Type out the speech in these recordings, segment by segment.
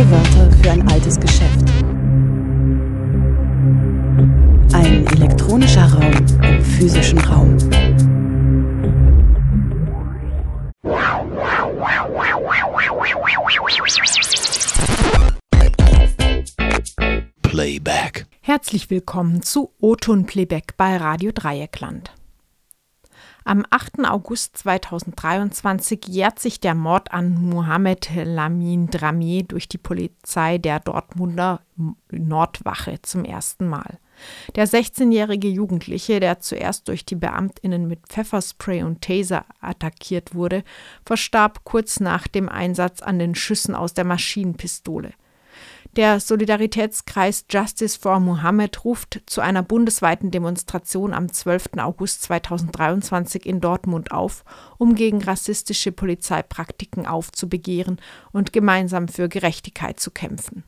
Neue Wörter für ein altes Geschäft. Ein elektronischer Raum im physischen Raum. Playback. Herzlich willkommen zu O-Ton Playback bei Radio Dreieckland. Am 8. August 2023 jährt sich der Mord an Mohamed Lamin Dramier durch die Polizei der Dortmunder Nordwache zum ersten Mal. Der 16-jährige Jugendliche, der zuerst durch die Beamtinnen mit Pfefferspray und Taser attackiert wurde, verstarb kurz nach dem Einsatz an den Schüssen aus der Maschinenpistole. Der Solidaritätskreis Justice for Mohammed ruft zu einer bundesweiten Demonstration am 12. August 2023 in Dortmund auf, um gegen rassistische Polizeipraktiken aufzubegehren und gemeinsam für Gerechtigkeit zu kämpfen.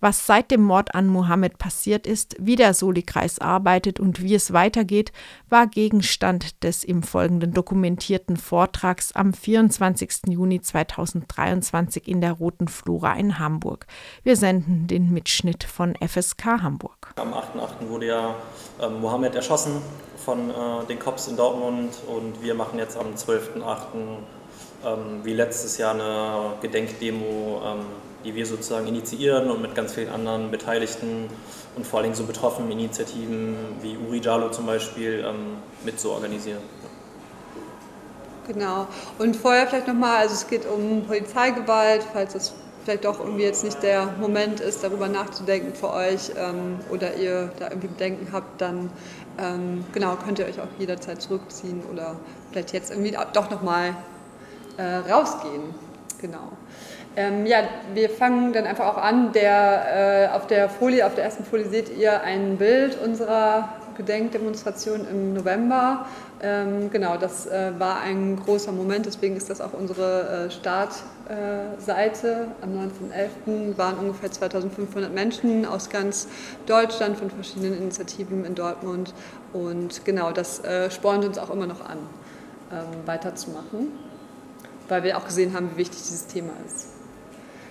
Was seit dem Mord an Mohammed passiert ist, wie der Soli-Kreis arbeitet und wie es weitergeht, war Gegenstand des im Folgenden dokumentierten Vortrags am 24. Juni 2023 in der Roten Flora in Hamburg. Wir senden den Mitschnitt von FSK Hamburg. Am 8.8. wurde ja äh, Mohammed erschossen von äh, den Cops in Dortmund und wir machen jetzt am 12.8. Ähm, wie letztes Jahr eine Gedenkdemo. Ähm, die wir sozusagen initiieren und mit ganz vielen anderen Beteiligten und vor allem so betroffenen Initiativen wie Uri Jalo zum Beispiel ähm, mit so organisieren. Genau. Und vorher vielleicht nochmal, also es geht um Polizeigewalt, falls das vielleicht doch irgendwie jetzt nicht der Moment ist, darüber nachzudenken für euch ähm, oder ihr da irgendwie Bedenken habt, dann ähm, genau könnt ihr euch auch jederzeit zurückziehen oder vielleicht jetzt irgendwie doch nochmal äh, rausgehen. Genau. Ähm, ja, wir fangen dann einfach auch an. Der, äh, auf der Folie, auf der ersten Folie seht ihr ein Bild unserer Gedenkdemonstration im November. Ähm, genau, das äh, war ein großer Moment, deswegen ist das auch unsere äh, Startseite. Am 19.11. waren ungefähr 2500 Menschen aus ganz Deutschland von verschiedenen Initiativen in Dortmund. Und genau, das äh, spornt uns auch immer noch an, ähm, weiterzumachen, weil wir auch gesehen haben, wie wichtig dieses Thema ist.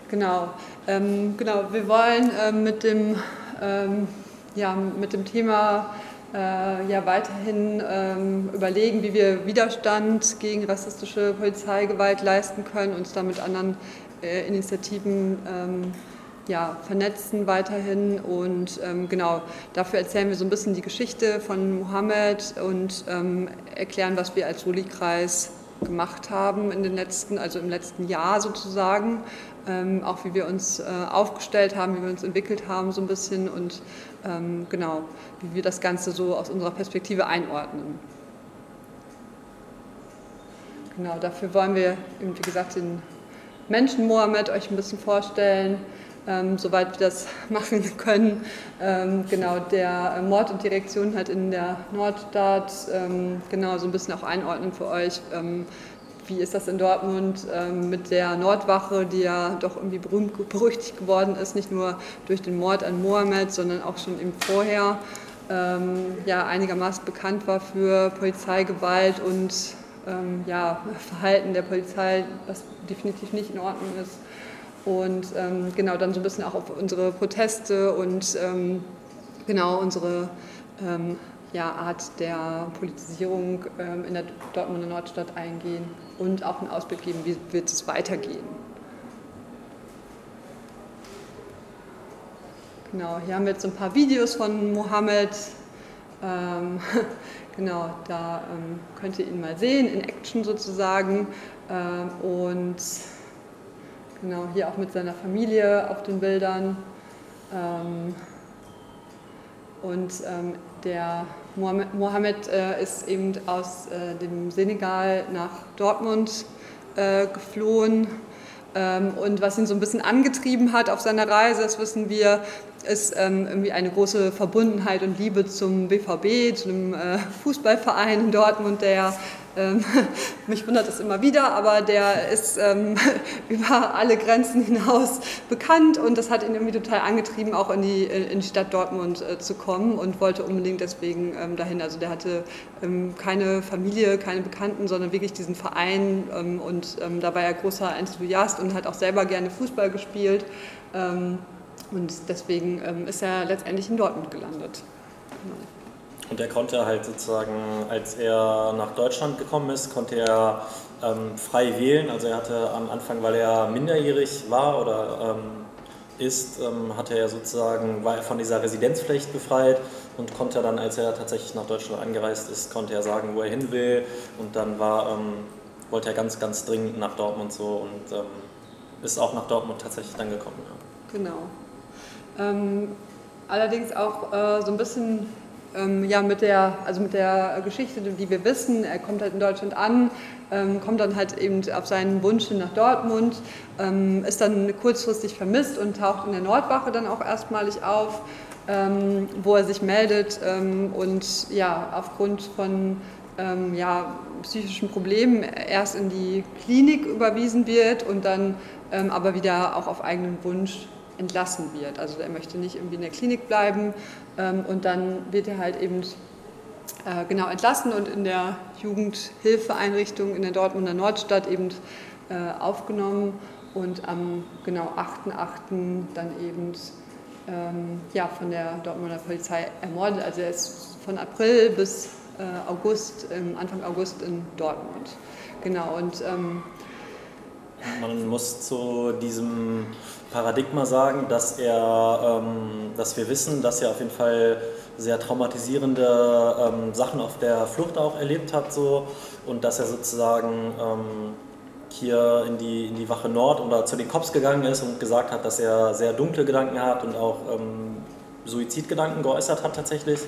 Genau, ähm, genau. Wir wollen ähm, mit, dem, ähm, ja, mit dem Thema äh, ja, weiterhin ähm, überlegen, wie wir Widerstand gegen rassistische Polizeigewalt leisten können, uns da mit anderen äh, Initiativen ähm, ja, vernetzen weiterhin und ähm, genau dafür erzählen wir so ein bisschen die Geschichte von Mohammed und erklären, was wir als Soli-Kreis gemacht haben in den letzten, also im letzten Jahr sozusagen, ähm, auch wie wir uns äh, aufgestellt haben, wie wir uns entwickelt haben so ein bisschen und ähm, genau, wie wir das Ganze so aus unserer Perspektive einordnen. Genau, dafür wollen wir, wie gesagt, den Menschen Mohammed euch ein bisschen vorstellen, ähm, soweit wir das machen können. Ähm, genau, der Mord und Direktion halt in der Nordstadt, ähm, genau, so ein bisschen auch einordnen für euch. Ähm, wie ist das in Dortmund ähm, mit der Nordwache, die ja doch irgendwie berühmt, berüchtigt geworden ist, nicht nur durch den Mord an Mohammed, sondern auch schon eben vorher ähm, ja, einigermaßen bekannt war für Polizeigewalt und ja, Verhalten der Polizei, was definitiv nicht in Ordnung ist. Und ähm, genau dann so ein bisschen auch auf unsere Proteste und ähm, genau unsere ähm, ja, Art der Politisierung ähm, in der Dortmunder Nordstadt eingehen und auch einen Ausblick geben, wie wird es weitergehen. Genau, hier haben wir jetzt ein paar Videos von Mohammed. Ähm, genau, da ähm, könnt ihr ihn mal sehen, in Action sozusagen. und Genau, hier auch mit seiner Familie auf den Bildern. Ähm, und ähm, der Mohammed äh, ist eben aus äh, dem Senegal nach Dortmund äh, geflohen. Ähm, und was ihn so ein bisschen angetrieben hat auf seiner Reise, das wissen wir, ist ähm, irgendwie eine große Verbundenheit und Liebe zum BVB, zu einem äh, Fußballverein in Dortmund, der ähm, mich wundert es immer wieder, aber der ist ähm, über alle Grenzen hinaus bekannt und das hat ihn irgendwie total angetrieben, auch in die, in die Stadt Dortmund äh, zu kommen und wollte unbedingt deswegen ähm, dahin. Also der hatte ähm, keine Familie, keine Bekannten, sondern wirklich diesen Verein ähm, und ähm, da war er großer Enthusiast und hat auch selber gerne Fußball gespielt und deswegen ist er letztendlich in Dortmund gelandet. Genau. Und er konnte halt sozusagen, als er nach Deutschland gekommen ist, konnte er ähm, frei wählen. Also er hatte am Anfang, weil er minderjährig war oder ähm, ist, ähm, hatte er sozusagen, war er von dieser Residenzpflicht befreit und konnte dann, als er tatsächlich nach Deutschland angereist ist, konnte er sagen, wo er hin will. Und dann war, ähm, wollte er ganz, ganz dringend nach Dortmund so und ähm, ist auch nach Dortmund tatsächlich dann gekommen. Ja. Genau. Ähm, allerdings auch äh, so ein bisschen ähm, ja, mit der, also mit der Geschichte, die wir wissen, er kommt halt in Deutschland an, ähm, kommt dann halt eben auf seinen Wunsch hin nach Dortmund, ähm, ist dann kurzfristig vermisst und taucht in der Nordwache dann auch erstmalig auf, ähm, wo er sich meldet ähm, und ja, aufgrund von ähm, ja, psychischen Problemen erst in die Klinik überwiesen wird und dann aber wieder auch auf eigenen Wunsch entlassen wird. Also er möchte nicht irgendwie in der Klinik bleiben ähm, und dann wird er halt eben äh, genau entlassen und in der Jugendhilfeeinrichtung in der Dortmunder Nordstadt eben äh, aufgenommen und am genau 8.8. dann eben ähm, ja, von der Dortmunder Polizei ermordet. Also er ist von April bis äh, August, Anfang August in Dortmund. Genau und ähm, man muss zu diesem Paradigma sagen, dass er, ähm, dass wir wissen, dass er auf jeden Fall sehr traumatisierende ähm, Sachen auf der Flucht auch erlebt hat so und dass er sozusagen ähm, hier in die, in die Wache Nord oder zu den Cops gegangen ist und gesagt hat, dass er sehr dunkle Gedanken hat und auch ähm, Suizidgedanken geäußert hat tatsächlich.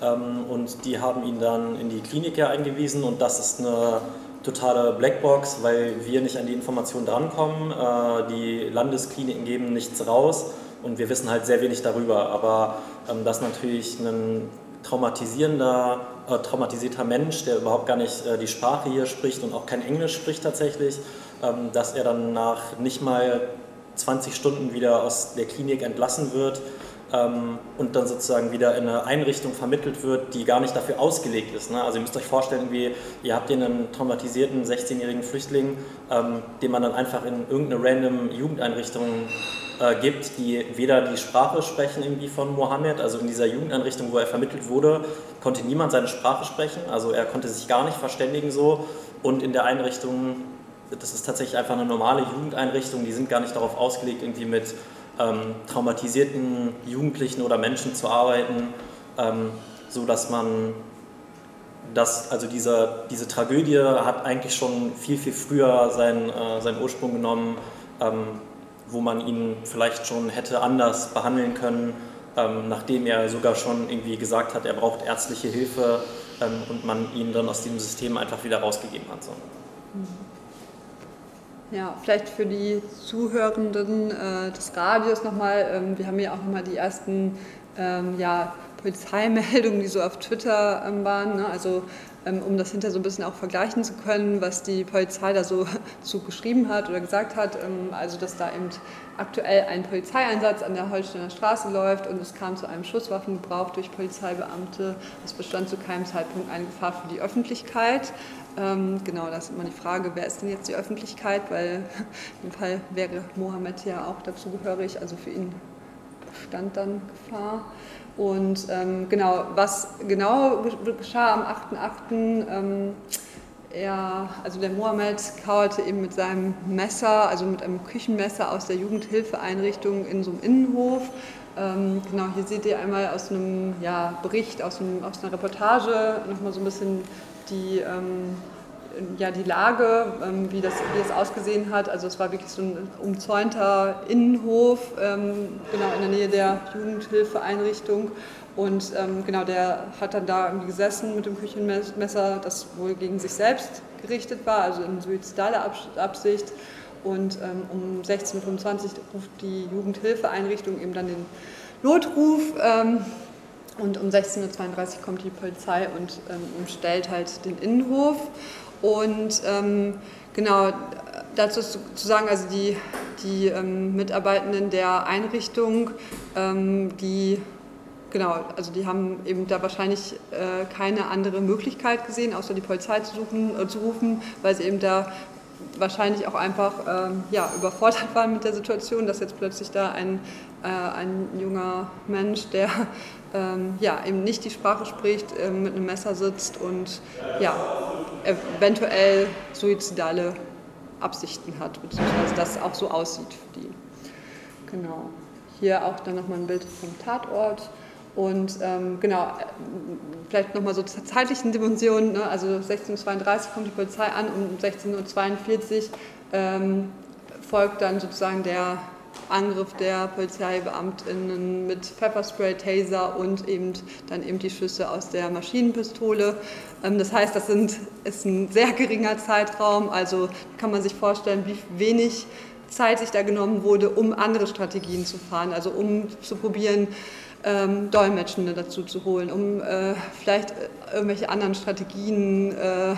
Ähm, und die haben ihn dann in die Klinik ja eingewiesen und das ist eine totale Blackbox, weil wir nicht an die Informationen drankommen. Äh, die Landeskliniken geben nichts raus und wir wissen halt sehr wenig darüber. Aber ähm, dass natürlich ein traumatisierender, äh, traumatisierter Mensch, der überhaupt gar nicht äh, die Sprache hier spricht und auch kein Englisch spricht tatsächlich, ähm, dass er dann nach nicht mal 20 Stunden wieder aus der Klinik entlassen wird, ähm, und dann sozusagen wieder in eine Einrichtung vermittelt wird, die gar nicht dafür ausgelegt ist. Ne? Also ihr müsst euch vorstellen, wie, ihr habt hier einen traumatisierten 16-jährigen Flüchtling, ähm, den man dann einfach in irgendeine random Jugendeinrichtung äh, gibt, die weder die Sprache sprechen irgendwie von Mohammed, also in dieser Jugendeinrichtung, wo er vermittelt wurde, konnte niemand seine Sprache sprechen, also er konnte sich gar nicht verständigen so und in der Einrichtung, das ist tatsächlich einfach eine normale Jugendeinrichtung, die sind gar nicht darauf ausgelegt, irgendwie mit ähm, traumatisierten Jugendlichen oder Menschen zu arbeiten, ähm, so dass man das, also diese, diese Tragödie hat eigentlich schon viel, viel früher seinen, äh, seinen Ursprung genommen, ähm, wo man ihn vielleicht schon hätte anders behandeln können, ähm, nachdem er sogar schon irgendwie gesagt hat, er braucht ärztliche Hilfe ähm, und man ihn dann aus diesem System einfach wieder rausgegeben hat. So. Mhm. Ja, vielleicht für die Zuhörenden äh, des Radios nochmal, ähm, wir haben ja auch nochmal die ersten ähm, ja, Polizeimeldungen, die so auf Twitter ähm, waren. Ne? Also um das hinter so ein bisschen auch vergleichen zu können, was die Polizei da so zu geschrieben hat oder gesagt hat. Ähm, also dass da eben aktuell ein Polizeieinsatz an der Holsteiner Straße läuft und es kam zu einem Schusswaffengebrauch durch Polizeibeamte. Es bestand zu keinem Zeitpunkt eine Gefahr für die Öffentlichkeit. Ähm, genau, da ist immer die Frage, wer ist denn jetzt die Öffentlichkeit, weil im Fall wäre Mohammed ja auch dazu gehörig, also für ihn stand dann Gefahr. Und ähm, genau, was genau geschah am 8.8., ähm, er, also der Mohammed kauerte eben mit seinem Messer, also mit einem Küchenmesser aus der Jugendhilfeeinrichtung in so einem Innenhof. Ähm, genau, hier seht ihr einmal aus einem ja, Bericht, aus, einem, aus einer Reportage nochmal so ein bisschen die, ähm, ja, die Lage, ähm, wie, das, wie das ausgesehen hat. Also es war wirklich so ein umzäunter Innenhof, ähm, genau in der Nähe der Jugendhilfeeinrichtung. Und ähm, genau, der hat dann da irgendwie gesessen mit dem Küchenmesser, das wohl gegen sich selbst gerichtet war, also in suizidaler Absicht. Und um 16.25 Uhr ruft die Jugendhilfeeinrichtung eben dann den Notruf. Und um 16.32 Uhr kommt die Polizei und ähm, umstellt halt den Innenhof. Und ähm, genau, dazu zu, sagen, also die, die ähm, Mitarbeitenden der Einrichtung, ähm, die Genau, also die haben eben da wahrscheinlich äh, keine andere Möglichkeit gesehen, außer die Polizei zu, suchen, äh, zu rufen, weil sie eben da wahrscheinlich auch einfach ähm, ja, überfordert waren mit der Situation, dass jetzt plötzlich da ein, äh, ein junger Mensch, der ähm, ja, eben nicht die Sprache spricht, ähm, mit einem Messer sitzt und ja, eventuell suizidale Absichten hat, beziehungsweise das auch so aussieht für die. Genau. Hier auch dann nochmal ein Bild vom Tatort. Und ähm, genau, vielleicht nochmal so zur zeitlichen Dimension, ne? also 16.32 Uhr kommt die Polizei an und um 16.42 Uhr ähm, folgt dann sozusagen der Angriff der Polizeibeamtinnen mit Pfefferspray, Taser und eben dann eben die Schüsse aus der Maschinenpistole. Ähm, das heißt, das sind, ist ein sehr geringer Zeitraum, also kann man sich vorstellen, wie wenig Zeit sich da genommen wurde, um andere Strategien zu fahren, also um zu probieren, ähm, Dolmetschende dazu zu holen, um äh, vielleicht äh, irgendwelche anderen Strategien äh,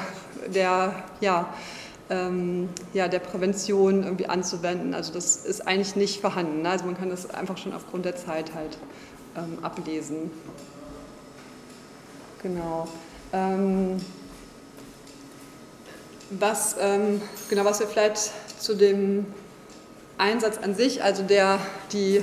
der, ja, ähm, ja, der Prävention irgendwie anzuwenden. Also das ist eigentlich nicht vorhanden. Ne? Also man kann das einfach schon aufgrund der Zeit halt ähm, ablesen. Genau. Ähm, was, ähm, genau, was wir vielleicht zu dem Einsatz an sich, also der, die,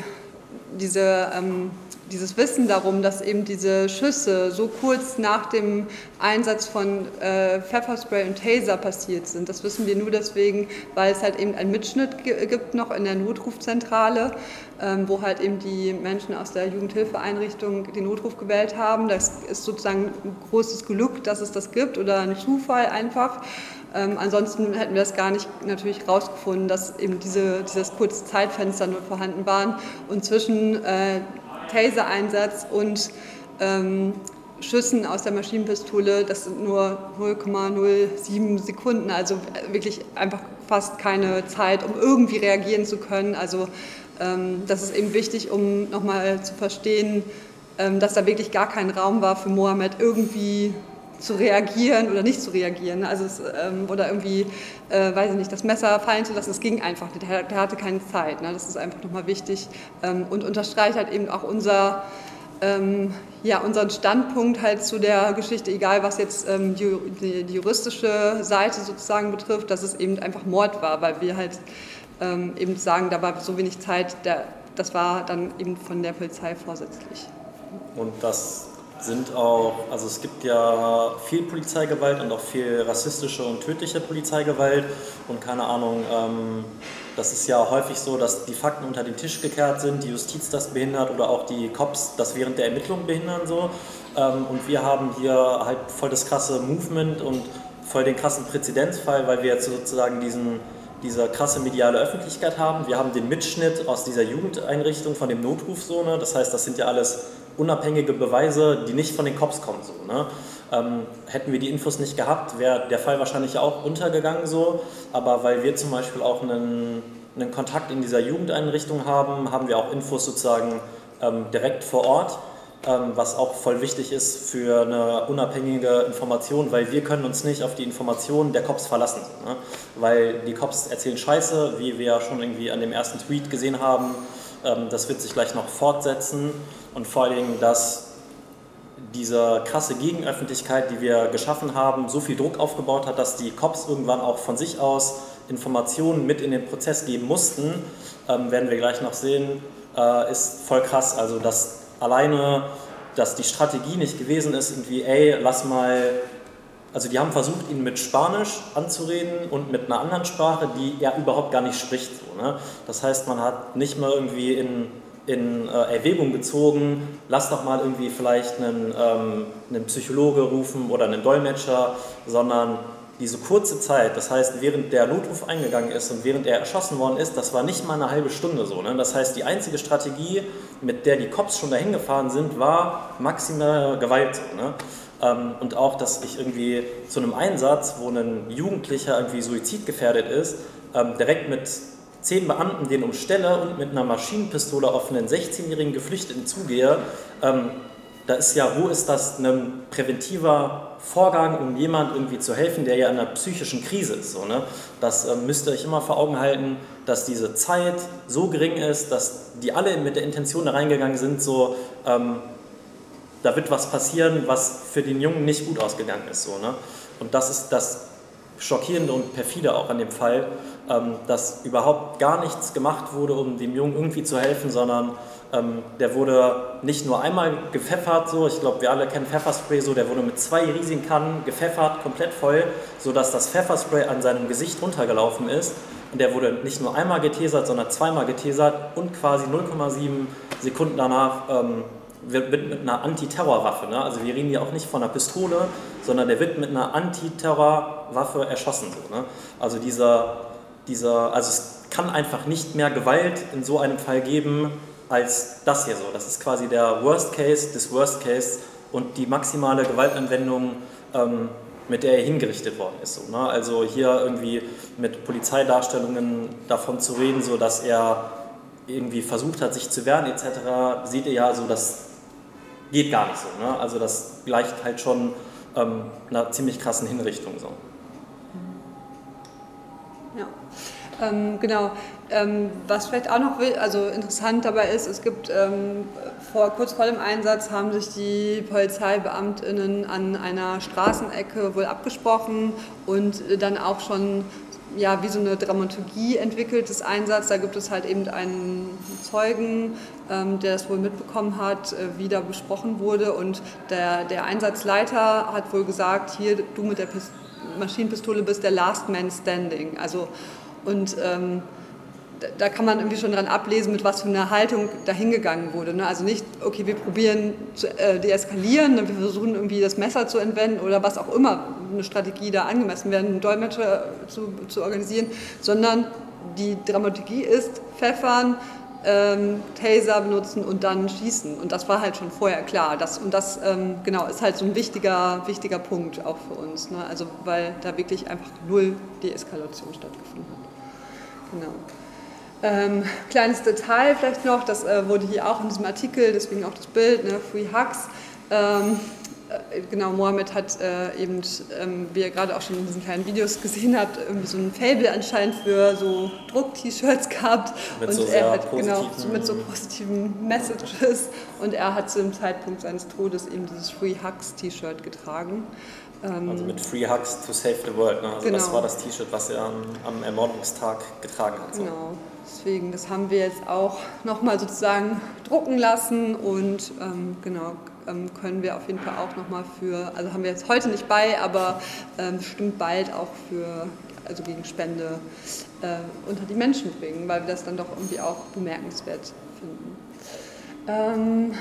diese ähm, dieses Wissen darum, dass eben diese Schüsse so kurz nach dem Einsatz von äh, Pfefferspray und Taser passiert sind. Das wissen wir nur deswegen, weil es halt eben einen Mitschnitt gibt noch in der Notrufzentrale, ähm, wo halt eben die Menschen aus der Jugendhilfeeinrichtung den Notruf gewählt haben. Das ist sozusagen ein großes Glück, dass es das gibt oder ein Zufall einfach. Ähm, ansonsten hätten wir das gar nicht natürlich rausgefunden, dass eben diese, dieses kurze Zeitfenster nur vorhanden waren. Und zwischen äh, Taser-Einsatz und ähm, Schüssen aus der Maschinenpistole, das sind nur 0,07 Sekunden, also wirklich einfach fast keine Zeit, um irgendwie reagieren zu können. Also ähm, das ist eben wichtig, um nochmal zu verstehen, ähm, dass da wirklich gar kein Raum war für Mohammed, irgendwie zu reagieren oder nicht zu reagieren. Also es, ähm, oder irgendwie, äh, weiß ich nicht, das Messer fallen zu lassen, es ging einfach nicht. Der, der hatte keine Zeit. Ne? Das ist einfach nochmal wichtig ähm, und unterstreicht halt eben auch unser, ähm, ja, unseren Standpunkt halt zu der Geschichte, egal was jetzt ähm, die, die, die, juristische Seite sozusagen betrifft, dass es eben einfach Mord war, weil wir halt ähm, eben sagen, da war so wenig Zeit, der, das war dann eben von der Polizei vorsätzlich. Und das sind auch, also es gibt ja viel Polizeigewalt und auch viel rassistische und tödliche Polizeigewalt. Und keine Ahnung, ähm, das ist ja häufig so, dass die Fakten unter den Tisch gekehrt sind, die Justiz das behindert oder auch die Cops das während der Ermittlungen behindern so. Ähm, und wir haben hier halt voll das krasse Movement und voll den krassen Präzedenzfall, weil wir jetzt sozusagen diesen diese krasse mediale Öffentlichkeit haben. Wir haben den Mitschnitt aus dieser Jugendeinrichtung von dem Notruf das heißt, das sind ja alles unabhängige Beweise, die nicht von den Cops kommen. So, ne? ähm, hätten wir die Infos nicht gehabt, wäre der Fall wahrscheinlich auch untergegangen so. Aber weil wir zum Beispiel auch einen, einen Kontakt in dieser Jugendeinrichtung haben, haben wir auch Infos sozusagen ähm, direkt vor Ort. Ähm, was auch voll wichtig ist für eine unabhängige Information, weil wir können uns nicht auf die Informationen der Cops verlassen. Ne? Weil die Cops erzählen Scheiße, wie wir ja schon irgendwie an dem ersten Tweet gesehen haben. Ähm, das wird sich gleich noch fortsetzen und vor allen Dingen, dass diese krasse Gegenöffentlichkeit, die wir geschaffen haben, so viel Druck aufgebaut hat, dass die Cops irgendwann auch von sich aus Informationen mit in den Prozess geben mussten, ähm, werden wir gleich noch sehen, äh, ist voll krass. Also dass alleine, dass die Strategie nicht gewesen ist, irgendwie, ey, lass mal, also die haben versucht, ihn mit Spanisch anzureden und mit einer anderen Sprache, die er überhaupt gar nicht spricht. So, ne? Das heißt, man hat nicht mal irgendwie in in äh, Erwägung gezogen, lass doch mal irgendwie vielleicht einen, ähm, einen Psychologe rufen oder einen Dolmetscher, sondern diese kurze Zeit, das heißt, während der Notruf eingegangen ist und während er erschossen worden ist, das war nicht mal eine halbe Stunde so. Ne? Das heißt, die einzige Strategie, mit der die Cops schon dahin gefahren sind, war maximale Gewalt. So, ne? Ähm, und auch, dass ich irgendwie zu einem Einsatz, wo ein Jugendlicher irgendwie suizidgefährdet ist, ähm, direkt mit zehn Beamten den umstelle und mit einer Maschinenpistole auf einen 16-jährigen Geflüchteten zugehe, ähm, da ist ja, wo ist das ein präventiver Vorgang, um jemand irgendwie zu helfen, der ja in einer psychischen Krise ist. So, ne? Das ähm, müsst ihr euch immer vor Augen halten, dass diese Zeit so gering ist, dass die alle mit der Intention da reingegangen sind, so, ähm, da wird was passieren, was für den Jungen nicht gut ausgegangen ist. So, ne? Und das ist das Schockierende und perfide auch an dem Fall, ähm, dass überhaupt gar nichts gemacht wurde, um dem Jungen irgendwie zu helfen, sondern ähm, der wurde nicht nur einmal gepfeffert, so, ich glaube, wir alle kennen Pfefferspray, so, der wurde mit zwei riesigen Kannen gepfeffert, komplett voll, sodass das Pfefferspray an seinem Gesicht runtergelaufen ist. Und der wurde nicht nur einmal getesert, sondern zweimal getesert und quasi 0,7 Sekunden danach ähm, wird, mit einer Antiterrorwaffe, ne? also wir reden hier auch nicht von einer Pistole, sondern der wird mit einer Antiterrorwaffe erschossen. So, ne? Also dieser, dieser, also es kann einfach nicht mehr Gewalt in so einem Fall geben, als das hier so. Das ist quasi der Worst Case des Worst Case und die maximale Gewaltanwendung, ähm, mit der er hingerichtet worden ist. So, ne? Also hier irgendwie mit Polizeidarstellungen davon zu reden, so dass er irgendwie versucht hat, sich zu wehren etc., seht ihr ja so, das geht gar nicht so. Ne? Also das gleicht halt schon ähm, einer ziemlich krassen Hinrichtung so. Ja, ähm, genau. Ähm, was vielleicht auch noch also interessant dabei ist, es gibt ähm, vor, kurz vor dem Einsatz haben sich die PolizeibeamtInnen an einer Straßenecke wohl abgesprochen und dann auch schon ja, wie so eine Dramaturgie entwickelt des Einsatzes. Da gibt es halt eben einen Zeugen, der es wohl mitbekommen hat, äh, wie da besprochen wurde. Und der, der Einsatzleiter hat wohl gesagt, hier, du mit der Pist Maschinenpistole bist der Last Man Standing. Also, und ähm, da kann man irgendwie schon dran ablesen, mit was für einer Haltung dahingegangen wurde. Ne? Also nicht, okay, wir probieren zu äh, deeskalieren, wir versuchen irgendwie das Messer zu entwenden oder was auch immer eine Strategie da angemessen wäre, einen Dolmetscher zu, zu organisieren, sondern die Dramaturgie ist pfeffern, ähm, Taser benutzen und dann schießen. Und das war halt schon vorher klar. Das, und das ähm, genau, ist halt so ein wichtiger, wichtiger Punkt auch für uns. Ne? Also weil da wirklich einfach null Deeskalation stattgefunden hat. Genau. Ähm, kleines Detail vielleicht noch, das äh, wurde hier auch in diesem Artikel, deswegen auch das Bild, ne, Free Hugs. Ähm, äh, genau, Mohammed hat äh, eben, ähm, wie ihr gerade auch schon in diesen kleinen Videos gesehen habt, so ein Fable anscheinend für so Druck-T-Shirts gehabt. Mit und so er hat genau mit so positiven Messages und er hat zu dem Zeitpunkt seines Todes eben dieses Free Hugs T-Shirt getragen. Ähm, also mit Free Hugs to Save the World. Ne? Also genau. das war das T-Shirt, was er am, am Ermordungstag getragen hat. So. Genau. Deswegen, das haben wir jetzt auch nochmal sozusagen drucken lassen und ähm, genau ähm, können wir auf jeden Fall auch nochmal für, also haben wir jetzt heute nicht bei, aber ähm, bestimmt bald auch für, also gegen Spende äh, unter die Menschen bringen, weil wir das dann doch irgendwie auch bemerkenswert finden. Ähm,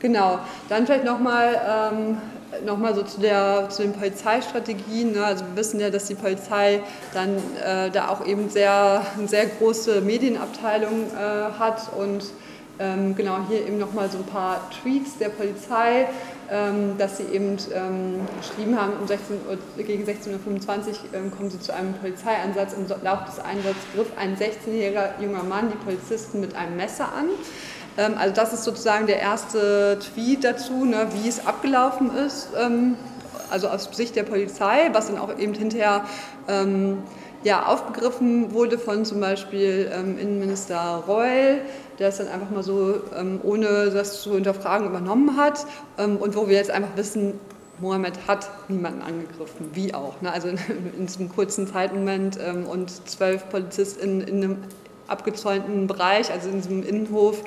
genau, dann vielleicht nochmal ähm, Nochmal so zu, der, zu den Polizeistrategien. Ne? Also wir wissen ja, dass die Polizei dann äh, da auch eben sehr, eine sehr große Medienabteilung äh, hat und ähm, genau hier eben nochmal so ein paar Tweets der Polizei, ähm, dass sie eben ähm, geschrieben haben, um 16 Uhr, gegen 16.25 Uhr ähm, kommen sie zu einem Polizeieinsatz. Im Laufe des Einsatzes griff ein 16-jähriger junger Mann die Polizisten mit einem Messer an. Ähm, also das ist sozusagen der erste Tweet dazu, ne, wie es abgelaufen ist, ähm, also aus Sicht der Polizei, was dann auch eben hinterher ähm, ja, aufgegriffen wurde von zum Beispiel Innenminister Reul, der es dann einfach mal so, ohne das zu hinterfragen, übernommen hat und wo wir jetzt einfach wissen, Mohammed hat niemanden angegriffen, wie auch. Ne? Also in, in diesem kurzen Zeitmoment und zwölf Polizisten in einem abgezäunten Bereich, also in diesem Innenhof,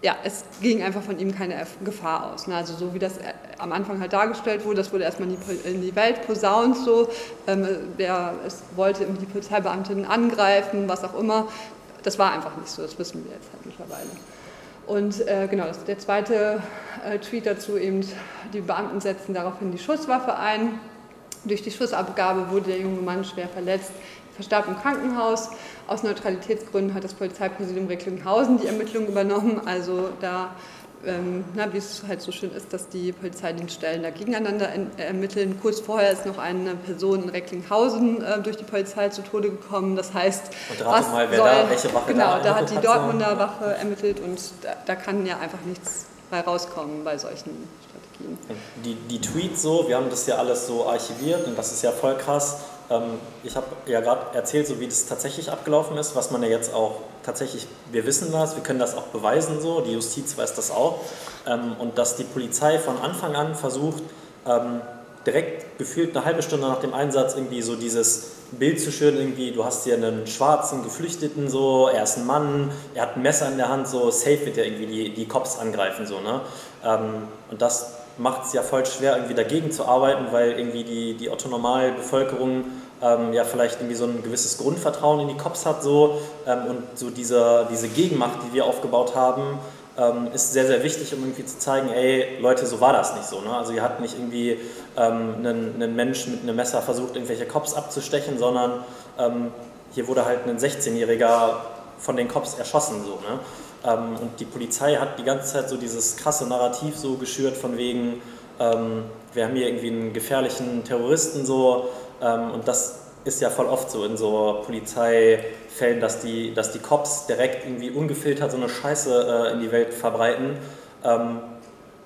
ja, es ging einfach von ihm keine Gefahr aus. Ne? Also so wie das äh, am Anfang halt dargestellt wurde, das wurde erstmal in die, Welt posaunt so, ähm, der, es wollte die Polizeibeamtinnen angreifen, was auch immer. Das war einfach nicht so, das wissen wir jetzt halt mittlerweile. Und äh, genau, das, der zweite äh, Tweet dazu eben, die Beamten setzten daraufhin die Schusswaffe ein. Durch die Schussabgabe wurde der junge Mann schwer verletzt verstarb im Krankenhaus. Aus Neutralitätsgründen hat das Polizeipräsidium Recklinghausen die Ermittlungen übernommen. Also da ähm, na, wie es halt so schön ist, dass die Polizeidienststellen da gegeneinander ermitteln. Kurz vorher ist noch eine Person in Recklinghausen äh, durch die Polizei zu Tode gekommen. Das heißt, und was mal, wer soll, da, welche Wache genau, da, da hat die Dortmunder Wache ermittelt und da, da kann ja einfach nichts bei rauskommen bei solchen Strategien. Die, die Tweets so, wir haben das ja alles so archiviert und das ist ja voll krass. Ähm, ich habe ja gerade erzählt, so wie das tatsächlich abgelaufen ist, was man ja jetzt auch tatsächlich, wir wissen das, wir können das auch beweisen so, die Justiz weiß das auch. Ähm, und dass die Polizei von Anfang an versucht, ähm, direkt gefühlt eine halbe Stunde nach dem Einsatz irgendwie so dieses Bild zu schüren, irgendwie, du hast hier einen schwarzen Geflüchteten, so, er ist ein Mann, er hat ein Messer in der Hand, so, safe wird er irgendwie die, die Cops angreifen, so, ne? und das macht es ja voll schwer, irgendwie dagegen zu arbeiten, weil irgendwie die, die Otto-Normal-Bevölkerung ähm, ja vielleicht irgendwie so ein gewisses Grundvertrauen in die Cops hat so ähm, und so diese, diese Gegenmacht, die wir aufgebaut haben, ähm, ist sehr, sehr wichtig, um irgendwie zu zeigen, ey, Leute, so war das nicht so. Ne? Also ihr habt nicht irgendwie ähm, einen, einen Mensch mit einem Messer versucht, irgendwelche Cops abzustechen, sondern ähm, hier wurde halt ein 16-Jähriger von den Cops erschossen so. Ne? Ähm, und die Polizei hat die ganze Zeit so dieses krasse Narrativ so geschürt von wegen, ähm, wir haben hier irgendwie einen gefährlichen Terroristen so ähm, und das ist ja voll oft so in so Polizeifällen, dass die, dass die Cops direkt irgendwie ungefiltert so eine Scheiße äh, in die Welt verbreiten ähm,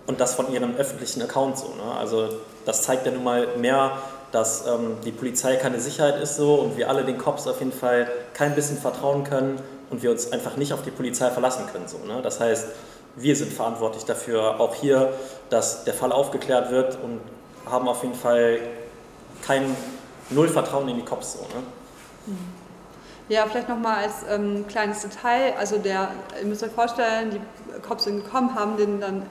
und das von ihrem öffentlichen Account so. Ne? Also das zeigt ja nun mal mehr, dass ähm, die Polizei keine Sicherheit ist so und wir alle den Cops auf jeden Fall kein bisschen vertrauen können und wir uns einfach nicht auf die Polizei verlassen können. So, ne? Das heißt, wir sind verantwortlich dafür, auch hier, dass der Fall aufgeklärt wird und haben auf jeden Fall kein Null Vertrauen in die Cops. So, ne? Ja, vielleicht nochmal als ähm, kleines Detail. Also der, ihr müsst euch vorstellen, die Cops sind gekommen, haben den dann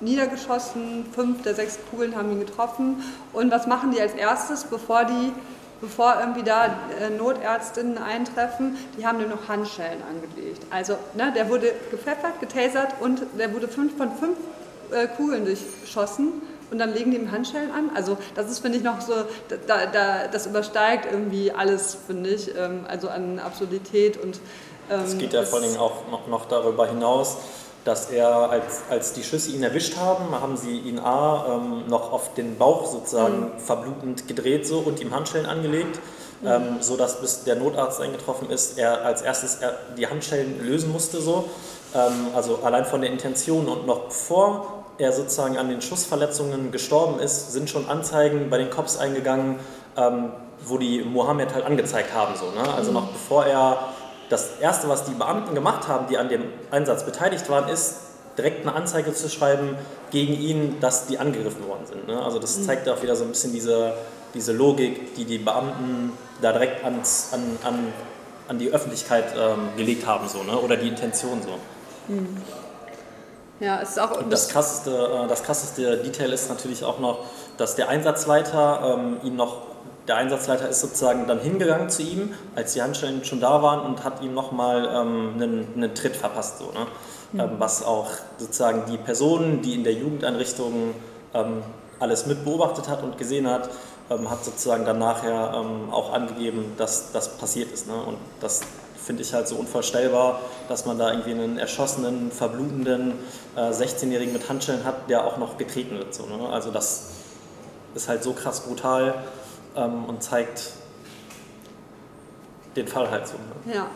niedergeschossen, fünf der sechs Kugeln haben ihn getroffen. Und was machen die als erstes, bevor die bevor irgendwie da äh, Notärztinnen eintreffen, die haben nur noch Handschellen angelegt. Also ne, der wurde gepfeffert, getasert und der wurde fünf von fünf äh, Kugeln durchschossen und dann legen die ihm Handschellen an. Also das ist, finde ich, noch so, da, da, das übersteigt irgendwie alles, finde ich, ähm, also an Absurdität und... Ähm, es geht ja vor allen Dingen auch noch, noch darüber hinaus, dass er, als, als die Schüsse ihn erwischt haben, haben sie ihn A ähm, noch auf den Bauch sozusagen mhm. verblutend gedreht so, und ihm Handschellen angelegt, mhm. ähm, so dass bis der Notarzt eingetroffen ist, er als erstes er die Handschellen lösen musste so. Ähm, also allein von der Intention und noch bevor er sozusagen an den Schussverletzungen gestorben ist, sind schon Anzeigen bei den Cops eingegangen, ähm, wo die Mohammed halt angezeigt haben. So, ne? Also mhm. noch bevor er das Erste, was die Beamten gemacht haben, die an dem Einsatz beteiligt waren, ist, direkt eine Anzeige zu schreiben gegen ihn, dass die angegriffen worden sind. Ne? Also das mhm. zeigt auch wieder so ein bisschen diese, diese Logik, die die Beamten da direkt ans, an, an, an die Öffentlichkeit ähm, gelegt haben, so, ne? oder die Intention so. Mhm. Ja, ist auch Und das krasseste, äh, das krasseste Detail ist natürlich auch noch, dass der Einsatzleiter ähm, ihn noch der Einsatzleiter ist sozusagen dann hingegangen zu ihm, als die Handschellen schon da waren und hat ihm nochmal ähm, einen, einen Tritt verpasst. So, ne? Mhm. Ähm, was auch sozusagen die Person, die in der Jugendeinrichtung ähm, alles mit beobachtet hat und gesehen hat, ähm, hat sozusagen dann nachher ähm, auch angegeben, dass das passiert ist. Ne? Und das finde ich halt so unvorstellbar, dass man da irgendwie einen erschossenen, verblutenden äh, 16-Jährigen mit Handschellen hat, der auch noch getreten wird. So, ne? Also das ist halt so krass brutal ähm, und zeigt den Fall halt so. Ne? Ja.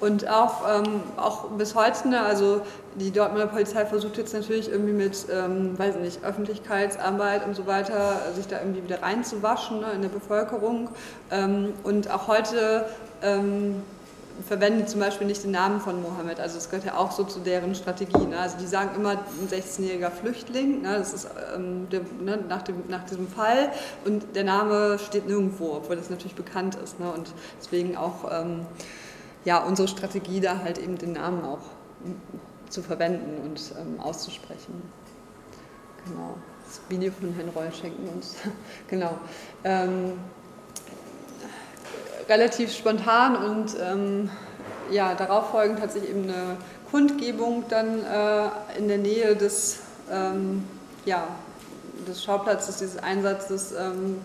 Und auch, ähm, auch bis heute, ne, also die Dortmunder Polizei versucht jetzt natürlich irgendwie mit, ähm, weiß nicht, Öffentlichkeitsarbeit und so weiter, sich da irgendwie wieder reinzuwaschen ne, in der Bevölkerung. Ähm, und auch heute ähm, verwenden zum Beispiel nicht den Namen von Mohammed. Also das gehört ja auch so zu deren Strategie. Ne? Also die sagen immer ein 16-jähriger Flüchtling, ne? das ist ähm, der, ne? nach, dem, nach diesem Fall und der Name steht nirgendwo, obwohl das natürlich bekannt ist. Ne? Und deswegen auch ähm, ja, unsere Strategie da halt eben den Namen auch zu verwenden und ähm, auszusprechen. Genau. Das Video von Herrn Reul schenken uns. genau. Relativ spontan und ähm, ja, darauf folgend hat sich eben eine Kundgebung dann äh, in der Nähe des, ähm, ja, des Schauplatzes dieses Einsatzes ähm,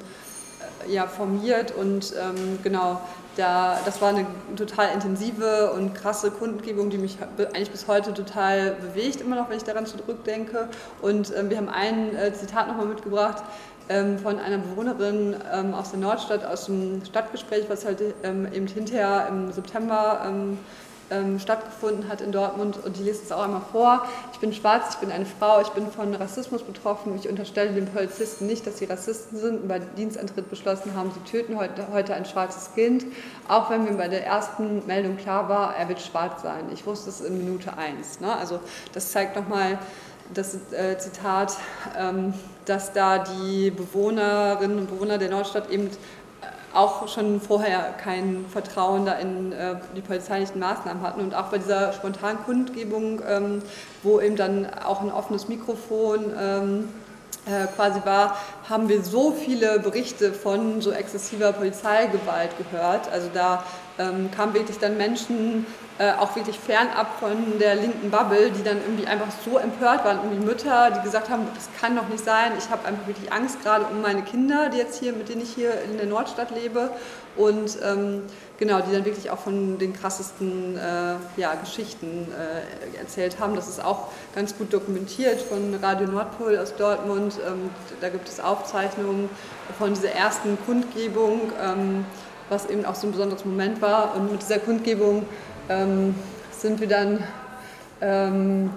ja, formiert und ähm, genau da, das war eine total intensive und krasse Kundgebung, die mich eigentlich bis heute total bewegt, immer noch, wenn ich daran zurückdenke. Und ähm, wir haben ein äh, Zitat nochmal mitgebracht von einer Bewohnerin ähm, aus der Nordstadt, aus dem Stadtgespräch, was halt ähm, eben hinterher im September ähm, ähm, stattgefunden hat in Dortmund und die lese es auch einmal vor. Ich bin schwarz, ich bin eine Frau, ich bin von Rassismus betroffen. Ich unterstelle den Polizisten nicht, dass sie Rassisten sind und bei Dienstantritt beschlossen haben, sie töten heute, heute ein schwarzes Kind, auch wenn mir bei der ersten Meldung klar war, er wird schwarz sein. Ich wusste es in Minute eins. Ne? Also das zeigt nochmal das äh, Zitat, ähm, dass da die Bewohnerinnen und Bewohner der Nordstadt eben auch schon vorher kein Vertrauen da in äh, die polizeilichen Maßnahmen hatten. Und auch bei dieser spontanen Kundgebung, ähm, wo eben dann auch ein offenes Mikrofon ähm, äh, quasi war, haben wir so viele Berichte von so exzessiver Polizeigewalt gehört. Also da ähm, kamen wirklich dann Menschen äh, auch wirklich fernab von der linken Bubble, die dann irgendwie einfach so empört waren, irgendwie Mütter, die gesagt haben, das kann doch nicht sein, ich habe einfach wirklich Angst gerade um meine Kinder, die jetzt hier, mit denen ich hier in der Nordstadt lebe und ähm, genau, die dann wirklich auch von den krassesten äh, ja, Geschichten äh, erzählt haben. Das ist auch ganz gut dokumentiert von Radio Nordpol aus Dortmund. Ähm, da gibt es Aufzeichnungen von dieser ersten Kundgebung, ähm, was eben auch so ein besonderes Moment war. Und mit dieser Kundgebung ähm, sind wir dann ähm,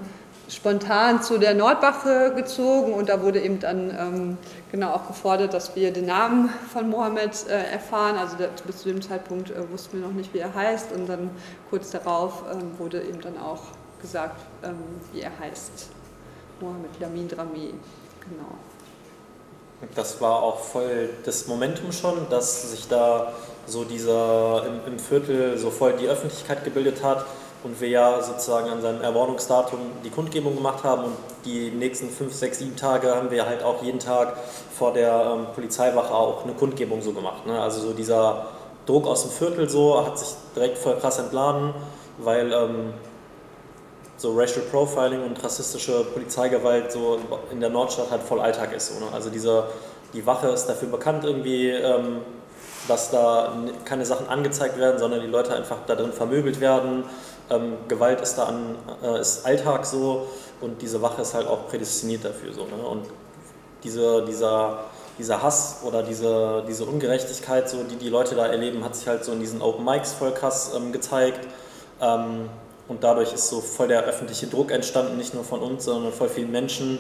spontan zu der Nordwache gezogen und da wurde eben dann ähm, genau auch gefordert, dass wir den Namen von Mohammed äh, erfahren. Also der, bis zu dem Zeitpunkt äh, wussten wir noch nicht, wie er heißt und dann kurz darauf ähm, wurde eben dann auch gesagt, ähm, wie er heißt. Mohammed Lamin Drami, genau. Das war auch voll das Momentum schon, dass sich da so dieser im, im Viertel so voll die Öffentlichkeit gebildet hat und wir ja sozusagen an seinem Ermordungsdatum die Kundgebung gemacht haben und die nächsten fünf, sechs, sieben Tage haben wir halt auch jeden Tag vor der ähm, Polizeiwache auch eine Kundgebung so gemacht. Ne? Also so dieser Druck aus dem Viertel so hat sich direkt voll krass entladen, weil ähm, so Racial Profiling und rassistische Polizeigewalt so in der Nordstadt halt voll Alltag ist. So, ne? Also diese, die Wache ist dafür bekannt irgendwie, ähm, dass da keine Sachen angezeigt werden, sondern die Leute einfach da drin vermöbelt werden. Ähm, Gewalt ist da an, äh, ist Alltag so und diese Wache ist halt auch prädestiniert dafür so. Ne? Und diese, dieser, dieser Hass oder diese, diese Ungerechtigkeit, so, die die Leute da erleben, hat sich halt so in diesen Open Mics voll krass ähm, gezeigt. Ähm, und dadurch ist so voll der öffentliche Druck entstanden, nicht nur von uns, sondern voll vielen Menschen,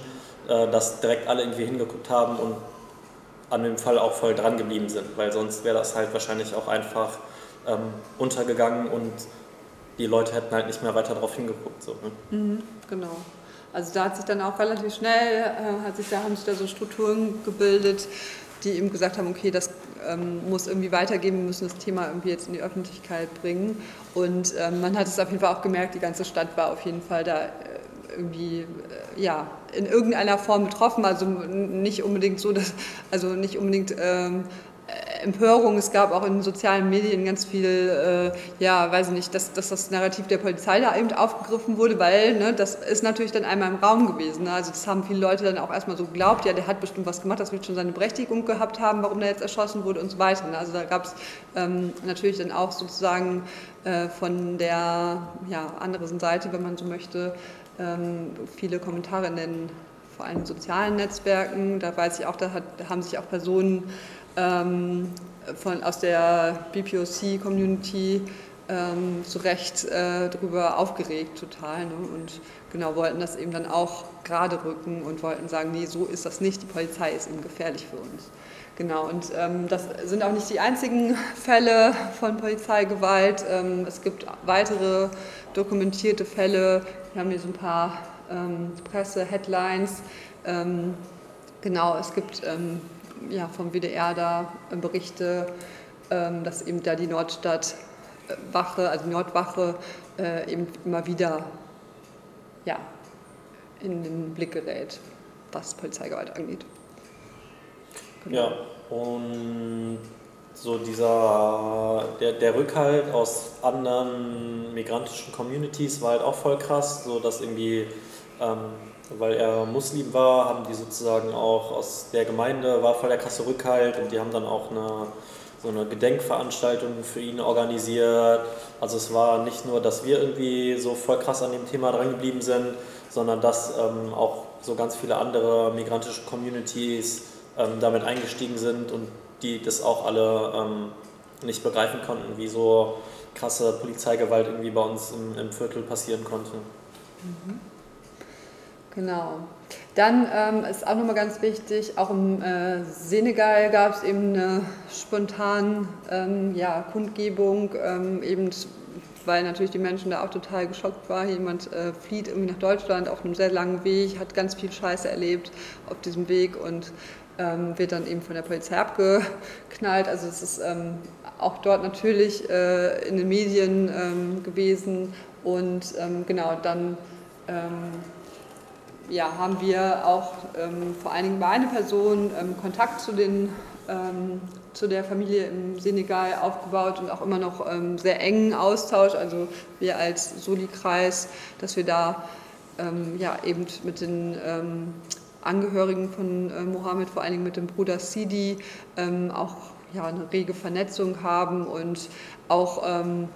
äh, dass direkt alle irgendwie hingeguckt haben und an dem Fall auch voll dran geblieben sind, weil sonst wäre das halt wahrscheinlich auch einfach ähm, untergegangen und die Leute hätten halt nicht mehr weiter darauf hingeguckt. So, ne? mhm, genau. Also da hat sich dann auch relativ schnell, äh, hat sich da, haben sich da so Strukturen gebildet, die eben gesagt haben, okay, das ähm, muss irgendwie weitergehen, wir müssen das Thema irgendwie jetzt in die Öffentlichkeit bringen. Und ähm, man hat es auf jeden Fall auch gemerkt, die ganze Stadt war auf jeden Fall da irgendwie äh, ja, in irgendeiner Form betroffen. Also nicht unbedingt so, dass, also nicht unbedingt ähm, Empörung. Es gab auch in sozialen Medien ganz viel, äh, ja, weiß ich nicht, dass, dass das Narrativ der Polizei da eben aufgegriffen wurde, weil ne, das ist natürlich dann einmal im Raum gewesen. Ne? Also das haben viele Leute dann auch erstmal so geglaubt, ja, der hat bestimmt was gemacht, das wird schon seine Berechtigung gehabt haben, warum der jetzt erschossen wurde und so weiter. Ne? Also da gab es ähm, natürlich dann auch sozusagen äh, von der ja, anderen Seite, wenn man so möchte, viele Kommentare in den vor allem sozialen Netzwerken. Da weiß ich auch, da, hat, da haben sich auch Personen ähm, von, aus der BPOC-Community ähm, zu Recht äh, darüber aufgeregt, total. Ne? Und genau wollten das eben dann auch gerade rücken und wollten sagen, nee, so ist das nicht, die Polizei ist eben gefährlich für uns. Genau, und ähm, das sind auch nicht die einzigen Fälle von Polizeigewalt. Ähm, es gibt weitere dokumentierte Fälle. Wir haben hier so ein paar ähm, Presse-Headlines. Ähm, genau, es gibt ähm, ja, vom WDR da äh, Berichte, ähm, dass eben da die Nordstadtwache, also die Nordwache, äh, eben immer wieder ja, in den Blick gerät, was Polizeigewalt angeht. Genau. Ja, und so dieser, der, der Rückhalt aus anderen migrantischen Communities war halt auch voll krass, so dass irgendwie ähm, weil er Muslim war, haben die sozusagen auch aus der Gemeinde, war voll der krasse Rückhalt und die haben dann auch eine so eine Gedenkveranstaltung für ihn organisiert. Also es war nicht nur, dass wir irgendwie so voll krass an dem Thema dran geblieben sind, sondern dass ähm, auch so ganz viele andere migrantische Communities ähm, damit eingestiegen sind und die das auch alle ähm, nicht begreifen konnten, wie so krasse Polizeigewalt irgendwie bei uns im, im Viertel passieren konnte. Mhm. Genau. Dann ähm, ist auch nochmal ganz wichtig, auch im äh, Senegal gab es eben eine spontane ähm, ja, Kundgebung, ähm, eben weil natürlich die Menschen da auch total geschockt waren. Jemand äh, flieht irgendwie nach Deutschland auf einem sehr langen Weg, hat ganz viel Scheiße erlebt auf diesem Weg und ähm, wird dann eben von der Polizei abgeknallt. Also es ist ähm, auch dort natürlich äh, in den Medien ähm, gewesen und ähm, genau dann ähm, ja, haben wir auch ähm, vor allen Dingen bei einer Person Kontakt zu den zu der Familie im Senegal aufgebaut und auch immer noch sehr engen Austausch. Also wir als Soli-Kreis, dass wir da ja, eben mit den Angehörigen von äh, Mohammed, vor allen Dingen mit dem Bruder Sidi, ähm, auch ja, eine rege Vernetzung haben und auch ähm,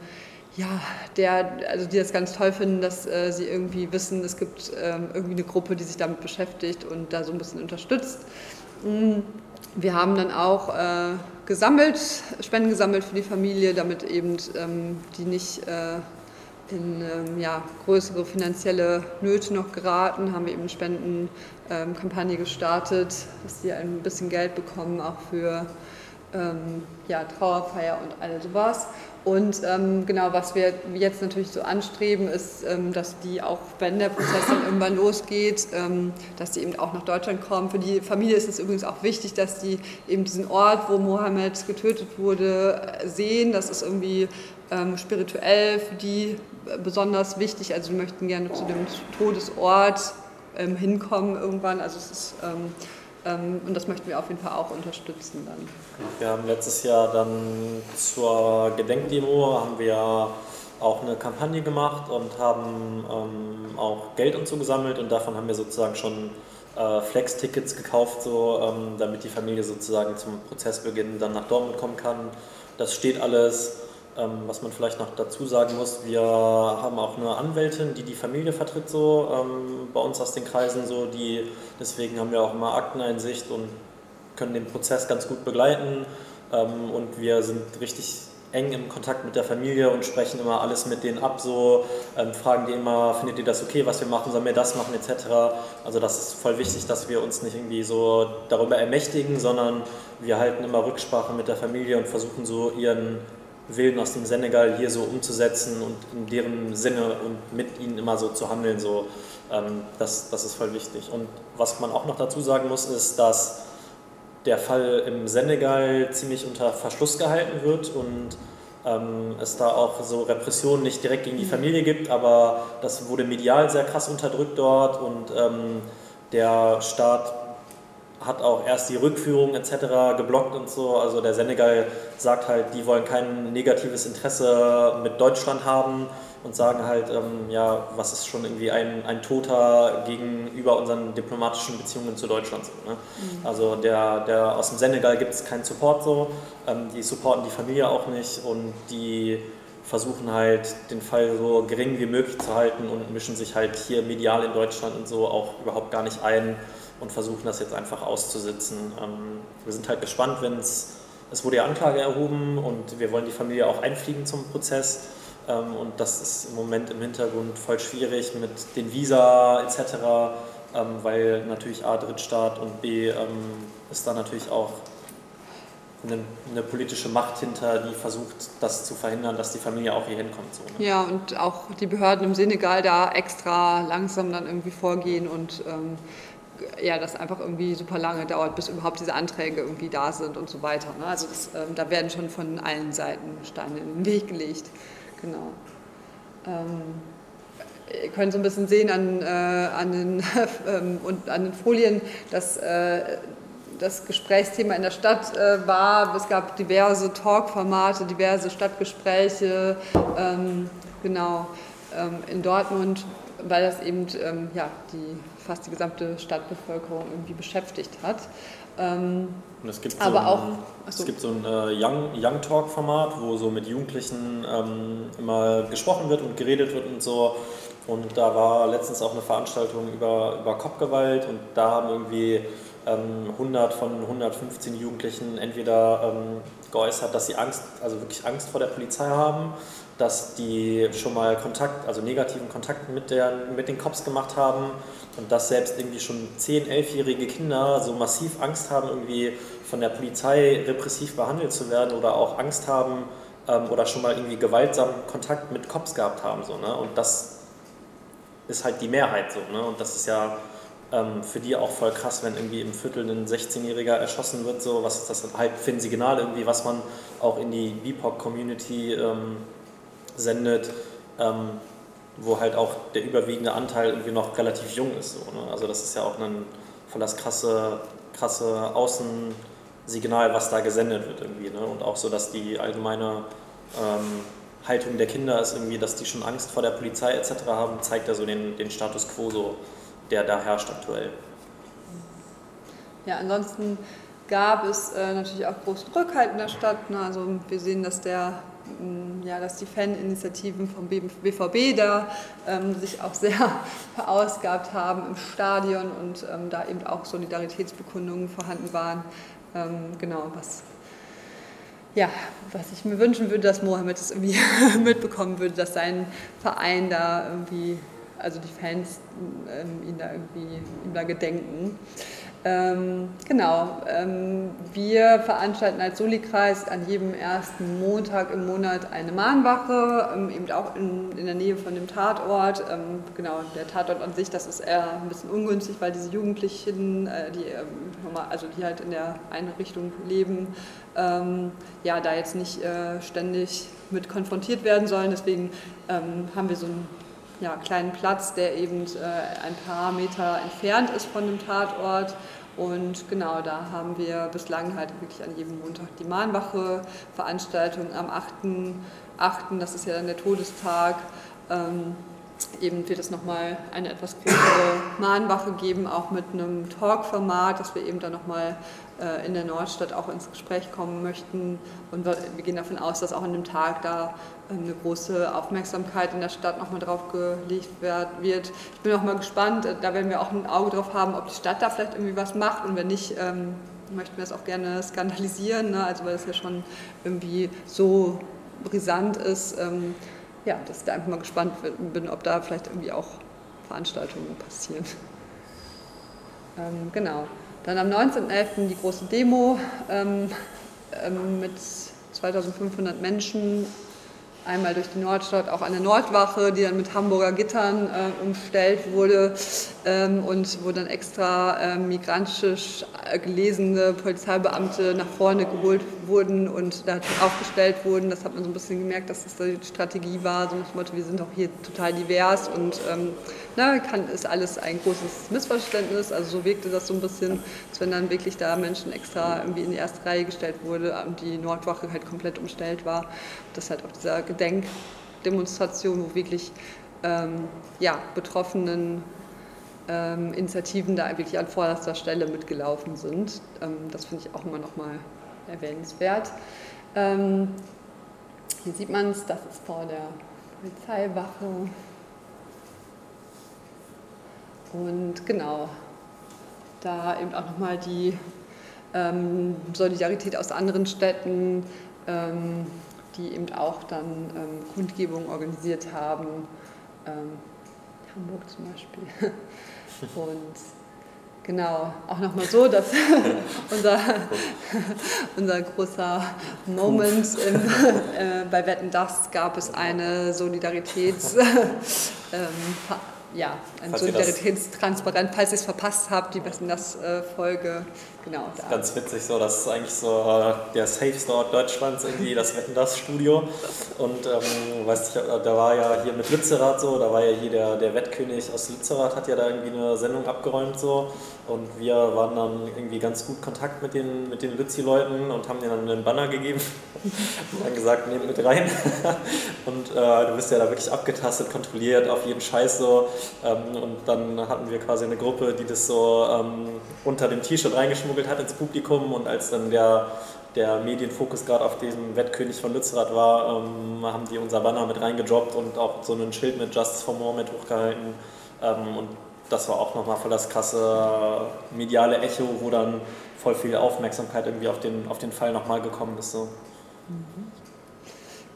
ja, der, also die das ganz toll finden, dass äh, sie irgendwie wissen, es gibt ähm, irgendwie eine Gruppe, die sich damit beschäftigt und da so ein bisschen unterstützt. Mm, wir haben dann auch äh, gesammelt, Spenden gesammelt für die Familie, damit eben ähm, die nicht äh, in ähm, ja, größere finanzielle Nöte noch geraten, haben wir eben eine Spendenkampagne gestartet, dass sie ein bisschen Geld bekommen, auch für ähm, ja, Trauerfeier und all sowas. Und ähm, genau, was wir jetzt natürlich so anstreben, ist, ähm, dass die auch, wenn der Prozess dann irgendwann losgeht, ähm, dass die eben auch nach Deutschland kommen. Für die Familie ist es übrigens auch wichtig, dass die eben diesen Ort, wo Mohammed getötet wurde, sehen. Das ist irgendwie ähm, spirituell für die besonders wichtig. Also die möchten gerne zu dem Todesort ähm, hinkommen irgendwann. Also es ist ähm, und das möchten wir auf jeden Fall auch unterstützen dann. Wir haben letztes Jahr dann zur Gedenkdemo haben wir auch eine Kampagne gemacht und haben ähm, auch Geld und so gesammelt und davon haben wir sozusagen schon äh, Flex-Tickets gekauft, so, ähm, damit die Familie sozusagen zum Prozessbeginn dann nach Dortmund kommen kann. Das steht alles. Ähm, was man vielleicht noch dazu sagen muss, wir haben auch eine Anwältin, die die Familie vertritt, so ähm, bei uns aus den Kreisen, so die deswegen haben wir auch immer Akteneinsicht und können den Prozess ganz gut begleiten. Ähm, und wir sind richtig eng im Kontakt mit der Familie und sprechen immer alles mit denen ab, so ähm, fragen die immer, findet ihr das okay, was wir machen, sollen wir das machen, etc. Also das ist voll wichtig, dass wir uns nicht irgendwie so darüber ermächtigen, sondern wir halten immer Rücksprache mit der Familie und versuchen so ihren Willen aus dem Senegal hier so umzusetzen und in deren Sinne und mit ihnen immer so zu handeln. So, ähm, das, das ist voll wichtig. Und was man auch noch dazu sagen muss, ist, dass der Fall im Senegal ziemlich unter Verschluss gehalten wird und ähm, es da auch so Repressionen nicht direkt gegen die Familie gibt, aber das wurde medial sehr krass unterdrückt dort und ähm, der Staat hat auch erst die Rückführung etc. geblockt und so. Also der Senegal sagt halt, die wollen kein negatives Interesse mit Deutschland haben und sagen halt, ähm, ja, was ist schon irgendwie ein, ein Toter gegenüber unseren diplomatischen Beziehungen zu Deutschland so. Ne? Mhm. Also der, der aus dem Senegal gibt es keinen Support so, ähm, die supporten die Familie auch nicht und die versuchen halt den Fall so gering wie möglich zu halten und mischen sich halt hier medial in Deutschland und so auch überhaupt gar nicht ein und versuchen das jetzt einfach auszusitzen. Ähm, wir sind halt gespannt, wenn es, es wurde ja Anklage erhoben und wir wollen die Familie auch einfliegen zum Prozess. Ähm, und das ist im Moment im Hintergrund voll schwierig mit den Visa etc., ähm, weil natürlich A, Drittstaat und B, ist da natürlich auch eine, eine, politische Macht hinter, die versucht, das zu verhindern, dass die Familie auch hier hinkommt. So, ne? Ja, und auch die Behörden im Senegal da extra langsam dann irgendwie vorgehen und ähm, ja, das einfach irgendwie super lange dauert, bis überhaupt diese Anträge irgendwie da sind und so weiter. Ne? Also das, ähm, da werden schon von allen Seiten Steine in den Weg gelegt. Genau. Ähm, ihr könnt so ein bisschen sehen an, äh, an, den, ähm, und an den Folien, dass äh, das Gesprächsthema in der Stadt äh, war. Es gab diverse Talk-Formate, diverse Stadtgespräche. Ähm, genau. Ähm, in Dortmund weil das eben ähm, ja, die fast die gesamte Stadtbevölkerung irgendwie beschäftigt hat. Ähm, es gibt aber so auch, ein, achso. es gibt so ein äh, Young, Young Talk Format, wo so mit Jugendlichen ähm, immer gesprochen wird und geredet wird und so. Und da war letztens auch eine Veranstaltung über, über Kopfgewalt und da haben irgendwie ähm, 100 von 115 Jugendlichen entweder ähm, geäußert, dass sie Angst, also wirklich Angst vor der Polizei haben, dass die schon mal Kontakt, also negativen Kontakt mit, der, mit den Cops gemacht haben und dass selbst irgendwie schon 10-, 11-jährige Kinder so massiv Angst haben, irgendwie von der Polizei repressiv behandelt zu werden oder auch Angst haben ähm, oder schon mal irgendwie gewaltsamen Kontakt mit Cops gehabt haben. So, ne? Und das ist halt die Mehrheit so. Ne? Und das ist ja ähm, für die auch voll krass, wenn irgendwie im Viertel ein 16-Jähriger erschossen wird. So, was ist das halt für ein Signal irgendwie, was man auch in die BIPOC-Community ähm, sendet, ähm, wo halt auch der überwiegende Anteil irgendwie noch relativ jung ist. So, ne? Also das ist ja auch ein voll das krasse, krasse Außensignal, was da gesendet wird irgendwie. Ne? Und auch so, dass die allgemeine ähm, Haltung der Kinder ist irgendwie, dass die schon Angst vor der Polizei etc. haben, zeigt ja so den, den Status quo, so, der da herrscht aktuell. Ja, ansonsten gab es äh, natürlich auch großen Rückhalt in der Stadt. Ne? Also wir sehen, dass der mh, ja, dass die Faninitiativen vom BVB da ähm, sich auch sehr verausgabt haben im Stadion und ähm, da eben auch Solidaritätsbekundungen vorhanden waren. Ähm, genau, was ja, was ich mir wünschen würde, dass Mohammed es irgendwie mitbekommen würde, dass sein Verein da irgendwie, also die Fans ähm, ihn da irgendwie, ihm da gedenken. Ähm, genau, ähm, wir veranstalten als Soli-Kreis an jedem ersten Montag im Monat eine Mahnwache, ähm, eben auch in, in, der Nähe von dem Tatort. Ähm, genau, der Tatort an sich, das ist eher ein bisschen ungünstig, weil diese Jugendlichen, äh, die, ähm, also die halt in der Einrichtung leben, ähm, ja, da jetzt nicht äh, ständig mit konfrontiert werden sollen. Deswegen haben wir so einen ja, kleinen Platz, der eben äh, ein paar Meter entfernt ist von dem Tatort. Und genau, da haben wir bislang halt wirklich an jedem Montag die Mahnwache-Veranstaltung am 8.8., das ist ja dann der Todestag. Ähm, eben wird es nochmal eine etwas größere Mahnwache geben, auch mit einem Talk-Format, dass wir eben dann nochmal äh, in der Nordstadt auch ins Gespräch kommen möchten. Und wir gehen davon aus, dass auch an dem Tag da ähm, eine große Aufmerksamkeit in der Stadt nochmal drauf gelegt wird. Ich bin auch mal gespannt, äh, da werden wir auch ein Auge drauf haben, ob die Stadt da vielleicht irgendwie was macht und wenn nicht, ähm, möchten wir das auch gerne skandalisieren, ne? also weil es ja schon irgendwie so brisant ist. Ähm, ja, dass ich da einfach mal gespannt bin, ob da vielleicht irgendwie auch Veranstaltungen passieren. Ähm, genau. Dann am 19.11. die große Demo ähm, ähm, mit 2500 Menschen einmal durch die Nordstadt, auch eine Nordwache, die dann mit Hamburger Gittern äh, umstellt wurde ähm, und wo dann extra äh, migrantisch gelesene Polizeibeamte nach vorne geholt wurden und da aufgestellt wurden. Das hat man so ein bisschen gemerkt, dass das die Strategie war, so dem Motto, wir sind auch hier total divers und ähm, na, kann, ist alles ein großes Missverständnis. Also so wirkte das so ein bisschen, als wenn dann wirklich da Menschen extra irgendwie in die erste Reihe gestellt wurde und die Nordwache halt komplett umstellt war. Das halt auch dieser Gedenkdemonstration, wo wirklich ähm, ja, Betroffenen ähm, Initiativen da wirklich an vorderster Stelle mitgelaufen sind. Ähm, das finde ich auch immer noch mal erwähnenswert. Ähm, hier sieht man es, das ist vor der Polizeiwache. Und genau, da eben auch nochmal die ähm, Solidarität aus anderen Städten, ähm, die eben auch dann ähm, Kundgebungen organisiert haben. Ähm, Hamburg zum Beispiel. Und genau, auch nochmal so, dass unser, unser großer Moment im, äh, bei Wetten Das gab es eine Solidaritäts... ja, ein Solidaritätstransparent, falls ihr es verpasst habt, die Wetten das äh, Folge. Genau, ist ganz witzig so, das ist eigentlich so äh, der Safe Store Deutschlands irgendwie, das Wetten das Studio. Und ähm, weißt du, da war ja hier mit Lützerath so, da war ja hier der, der Wettkönig aus Lützerath, hat ja da irgendwie eine Sendung abgeräumt so. Und wir waren dann irgendwie ganz gut Kontakt mit den, mit den Lützi-Leuten und haben denen dann einen Banner gegeben und dann gesagt, nehmt mit rein. und äh, du bist ja da wirklich abgetastet, kontrolliert auf jeden Scheiß so. Ähm, und dann hatten wir quasi eine Gruppe, die das so ähm, unter dem T-Shirt reingeschmuggelt hat ins Publikum und als dann der der Medienfokus gerade auf diesem Wettkönig von Lützerath war, ähm, haben die unser Banner mit reingedroppt und auch so ein Schild mit Justice for More mit hochgehalten. Ähm, und das war auch nochmal voll das krasse mediale Echo, wo dann voll viel Aufmerksamkeit irgendwie auf den, auf den Fall nochmal gekommen ist. So. Mhm.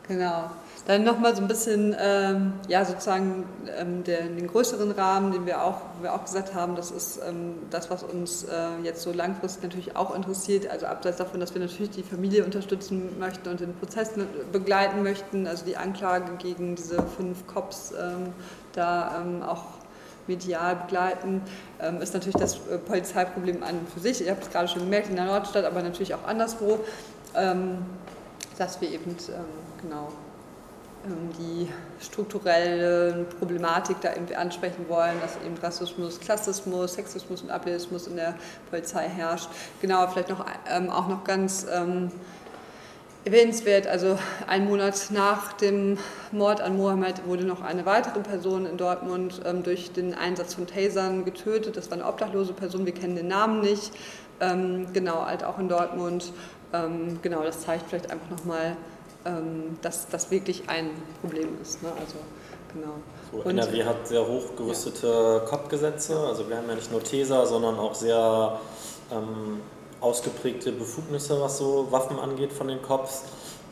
Genau. Dann nochmal so ein bisschen, ähm, ja, sozusagen ähm, der, den größeren Rahmen, den wir auch, wir auch gesagt haben, das ist ähm, das, was uns äh, jetzt so langfristig natürlich auch interessiert. Also abseits davon, dass wir natürlich die Familie unterstützen möchten und den Prozess begleiten möchten, also die Anklage gegen diese fünf Cops ähm, da ähm, auch medial begleiten, ähm, ist natürlich das äh, Polizeiproblem an und für sich. Ihr habt es gerade schon gemerkt in der Nordstadt, aber natürlich auch anderswo, dass wir eben genau die strukturelle Problematik da irgendwie ansprechen wollen, dass eben Rassismus, Klassismus, Sexismus und Ableismus in der Polizei herrscht. Genau, vielleicht noch, ähm, auch noch ganz ähm, erwähnenswert, also ein Monat nach dem Mord an Mohammed wurde noch eine weitere Person in Dortmund ähm, durch den Einsatz von Tasern getötet. Das war eine obdachlose Person, wir kennen den Namen nicht. Ähm, genau, halt auch in Dortmund. Ähm, genau, das zeigt vielleicht einfach nochmal, ähm, dass das wirklich ein Problem ist. Ne? Also, genau. So, NRW hat sehr hochgerüstete ja. COP-Gesetze. Also wir haben ja nicht nur TESA, sondern auch sehr ähm, ausgeprägte Befugnisse, was so Waffen angeht von den COPs.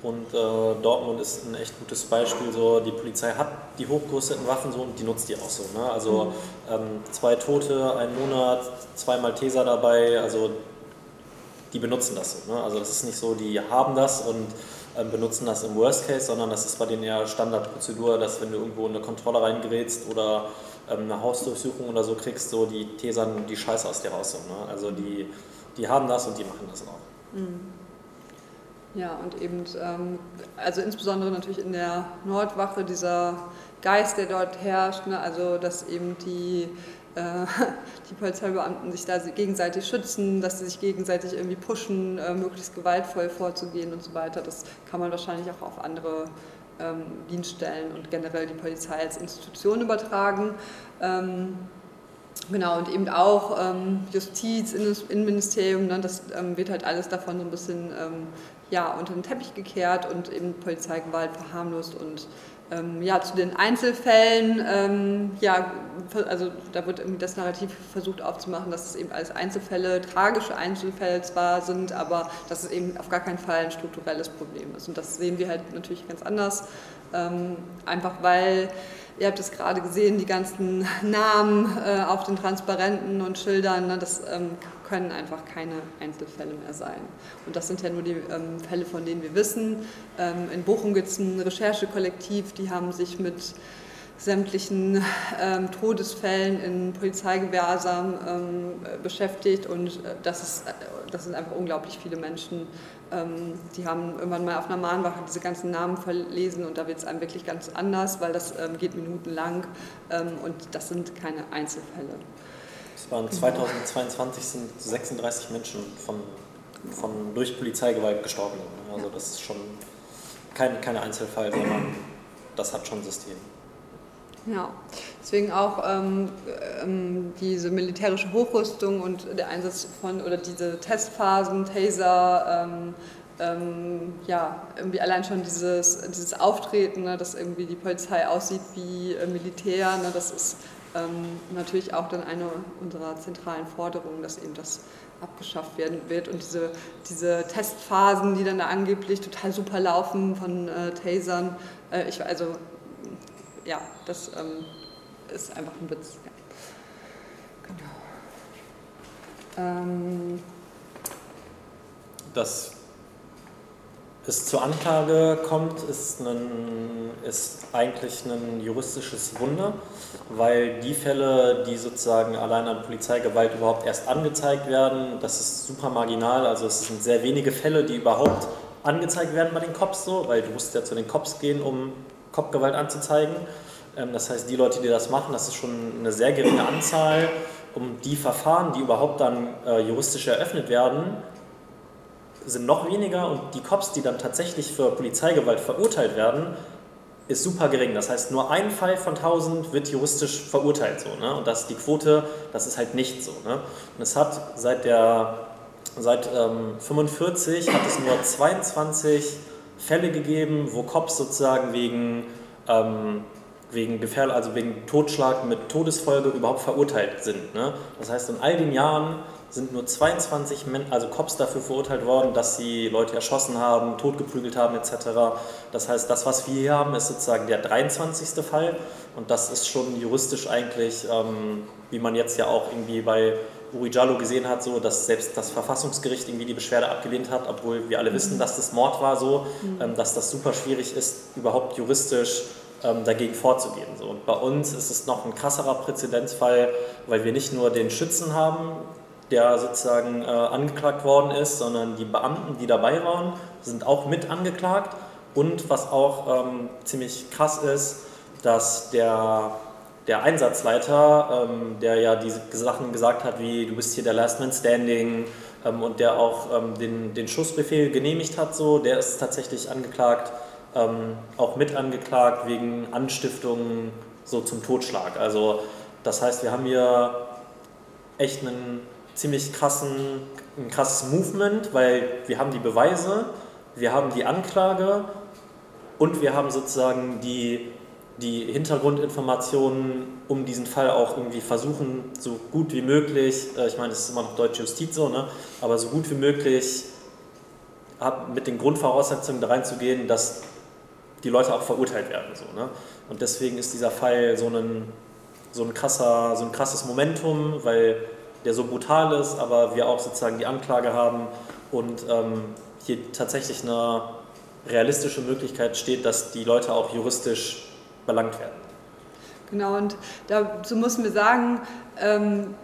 Und äh, Dortmund ist ein echt gutes Beispiel. So, die Polizei hat die hochgerüsteten Waffen so und die nutzt die auch so. Ne? Also mhm. ähm, zwei Tote, ein Monat, zweimal Taser dabei. Also die benutzen das so. Ne? Also das ist nicht so, die haben das und benutzen das im Worst Case, sondern das ist bei denen eher Standardprozedur, dass wenn du irgendwo in eine Kontrolle reingerätst oder ähm, eine Hausdurchsuchung oder so kriegst, so die Tesern die Scheiße aus dir raus. Ne? Also die, die haben das und die machen das auch. Mhm. Ja, und eben, ähm, also insbesondere natürlich in der Nordwache dieser Geist, der dort herrscht, ne? also dass eben die die Polizeibeamten sich da gegenseitig schützen, dass sie sich gegenseitig irgendwie pushen, äh, möglichst gewaltvoll vorzugehen und so weiter. Das kann man wahrscheinlich auch auf andere ähm, Dienststellen und generell die Polizei als Institution übertragen. Ähm, genau, und eben auch ähm, Justiz, Innenministerium, ne, das wird halt alles davon so ein bisschen ja, unter den Teppich gekehrt und eben Polizeigewalt verharmlost und ähm, ja, zu den Einzelfällen, ähm, ja, also da wird irgendwie das Narrativ versucht aufzumachen, dass es eben alles Einzelfälle, tragische Einzelfälle zwar sind, aber dass es eben auf gar keinen Fall ein strukturelles Problem ist. Und das sehen wir halt natürlich ganz anders, ähm, einfach weil Ihr habt es gerade gesehen, die ganzen Namen äh, auf den Transparenten und Schildern, ne, das ähm, können einfach keine Einzelfälle mehr sein. Und das sind ja nur die ähm, Fälle, von denen wir wissen. Ähm, in Bochum gibt es ein Recherchekollektiv, die haben sich mit sämtlichen ähm, Todesfällen in Polizeigewahrsam ähm, beschäftigt und äh, das, ist, äh, das sind einfach unglaublich viele Menschen. Ähm, die haben irgendwann mal auf einer Mahnwache diese ganzen Namen verlesen und da wird es einem wirklich ganz anders, weil das ähm, geht minutenlang und das sind keine Einzelfälle. Waren 2022 sind 36 Menschen von, von durch Polizeigewalt gestorben. Also das ist schon kein, kein Einzelfall, sondern das hat schon System. Ja, deswegen auch ähm, ähm, diese militärische Hochrüstung und der Einsatz von oder diese Testphasen, Taser, ähm, ähm, ja, irgendwie allein schon dieses, dieses Auftreten, ne, dass irgendwie die Polizei aussieht wie äh, Militär, ne, das ist ähm, natürlich auch dann eine unserer zentralen Forderungen, dass eben das abgeschafft werden wird und diese, diese Testphasen, die dann da angeblich total super laufen von äh, Tasern, äh, ich, also ja, das ähm, ist einfach ein Witz. Ja. Genau. Ähm, Dass es zur Anklage kommt, ist, ein, ist eigentlich ein juristisches Wunder, weil die Fälle, die sozusagen allein an Polizeigewalt überhaupt erst angezeigt werden, das ist super marginal. Also es sind sehr wenige Fälle, die überhaupt angezeigt werden bei den Cops so, weil du musst ja zu den Cops gehen, um Kopfgewalt anzuzeigen. Ähm, das heißt, die Leute, die das machen, das ist schon eine sehr geringe Anzahl. Um die Verfahren, die überhaupt dann äh, juristisch eröffnet werden, sind noch weniger und die Cops, die dann tatsächlich für Polizeigewalt verurteilt werden, ist super gering. Das heißt, nur ein Fall von 1000 wird juristisch verurteilt. So, ne? Und das ist die Quote, das ist halt nicht so. Ne? Und es hat seit der seit ähm, 45 hat es nur 22 Fälle gegeben, wo Cops sozusagen wegen, ähm, wegen Gefähr also wegen Totschlag mit Todesfolge überhaupt verurteilt sind. Ne? Das heißt, in all den Jahren sind nur 22 Men also Cops dafür verurteilt worden, dass sie Leute erschossen haben, totgeprügelt haben etc. Das heißt, das, was wir hier haben, ist sozusagen der 23. Fall und das ist schon juristisch eigentlich, ähm, wie man jetzt ja auch irgendwie bei Uri Jallo gesehen hat, so, dass selbst das Verfassungsgericht irgendwie die Beschwerde abgelehnt hat, obwohl wir alle wissen, mhm. dass das Mord war, so, mhm. ähm, dass das super schwierig ist, überhaupt juristisch ähm, dagegen vorzugehen. So. Und bei uns ist es noch ein krasserer Präzedenzfall, weil wir nicht nur den Schützen haben, der sozusagen äh, angeklagt worden ist, sondern die Beamten, die dabei waren, sind auch mit angeklagt. Und was auch ähm, ziemlich krass ist, dass der, der Einsatzleiter, ähm, der ja diese Sachen gesagt hat, wie du bist hier der Last Man Standing ähm, und der auch ähm, den, den Schussbefehl genehmigt hat, so, der ist tatsächlich angeklagt, ähm, auch mit angeklagt wegen Anstiftung so zum Totschlag. Also das heißt, wir haben hier echt einen ziemlich krassen, ein krasses Movement, weil wir haben die Beweise, wir haben die Anklage und wir haben sozusagen die, die Hintergrundinformationen, um diesen Fall auch irgendwie versuchen, so gut wie möglich, äh, ich meine, das ist immer noch deutsche Justiz so, ne, aber so gut wie möglich mit den Grundvoraussetzungen da reinzugehen, dass die Leute auch verurteilt werden. So, ne? Und deswegen ist dieser Fall so ein, so ein, krasser, so ein krasses Momentum, weil der so brutal ist, aber wir auch sozusagen die Anklage haben und ähm, hier tatsächlich eine realistische Möglichkeit steht, dass die Leute auch juristisch belangt werden. Genau, und dazu müssen wir sagen, ähm,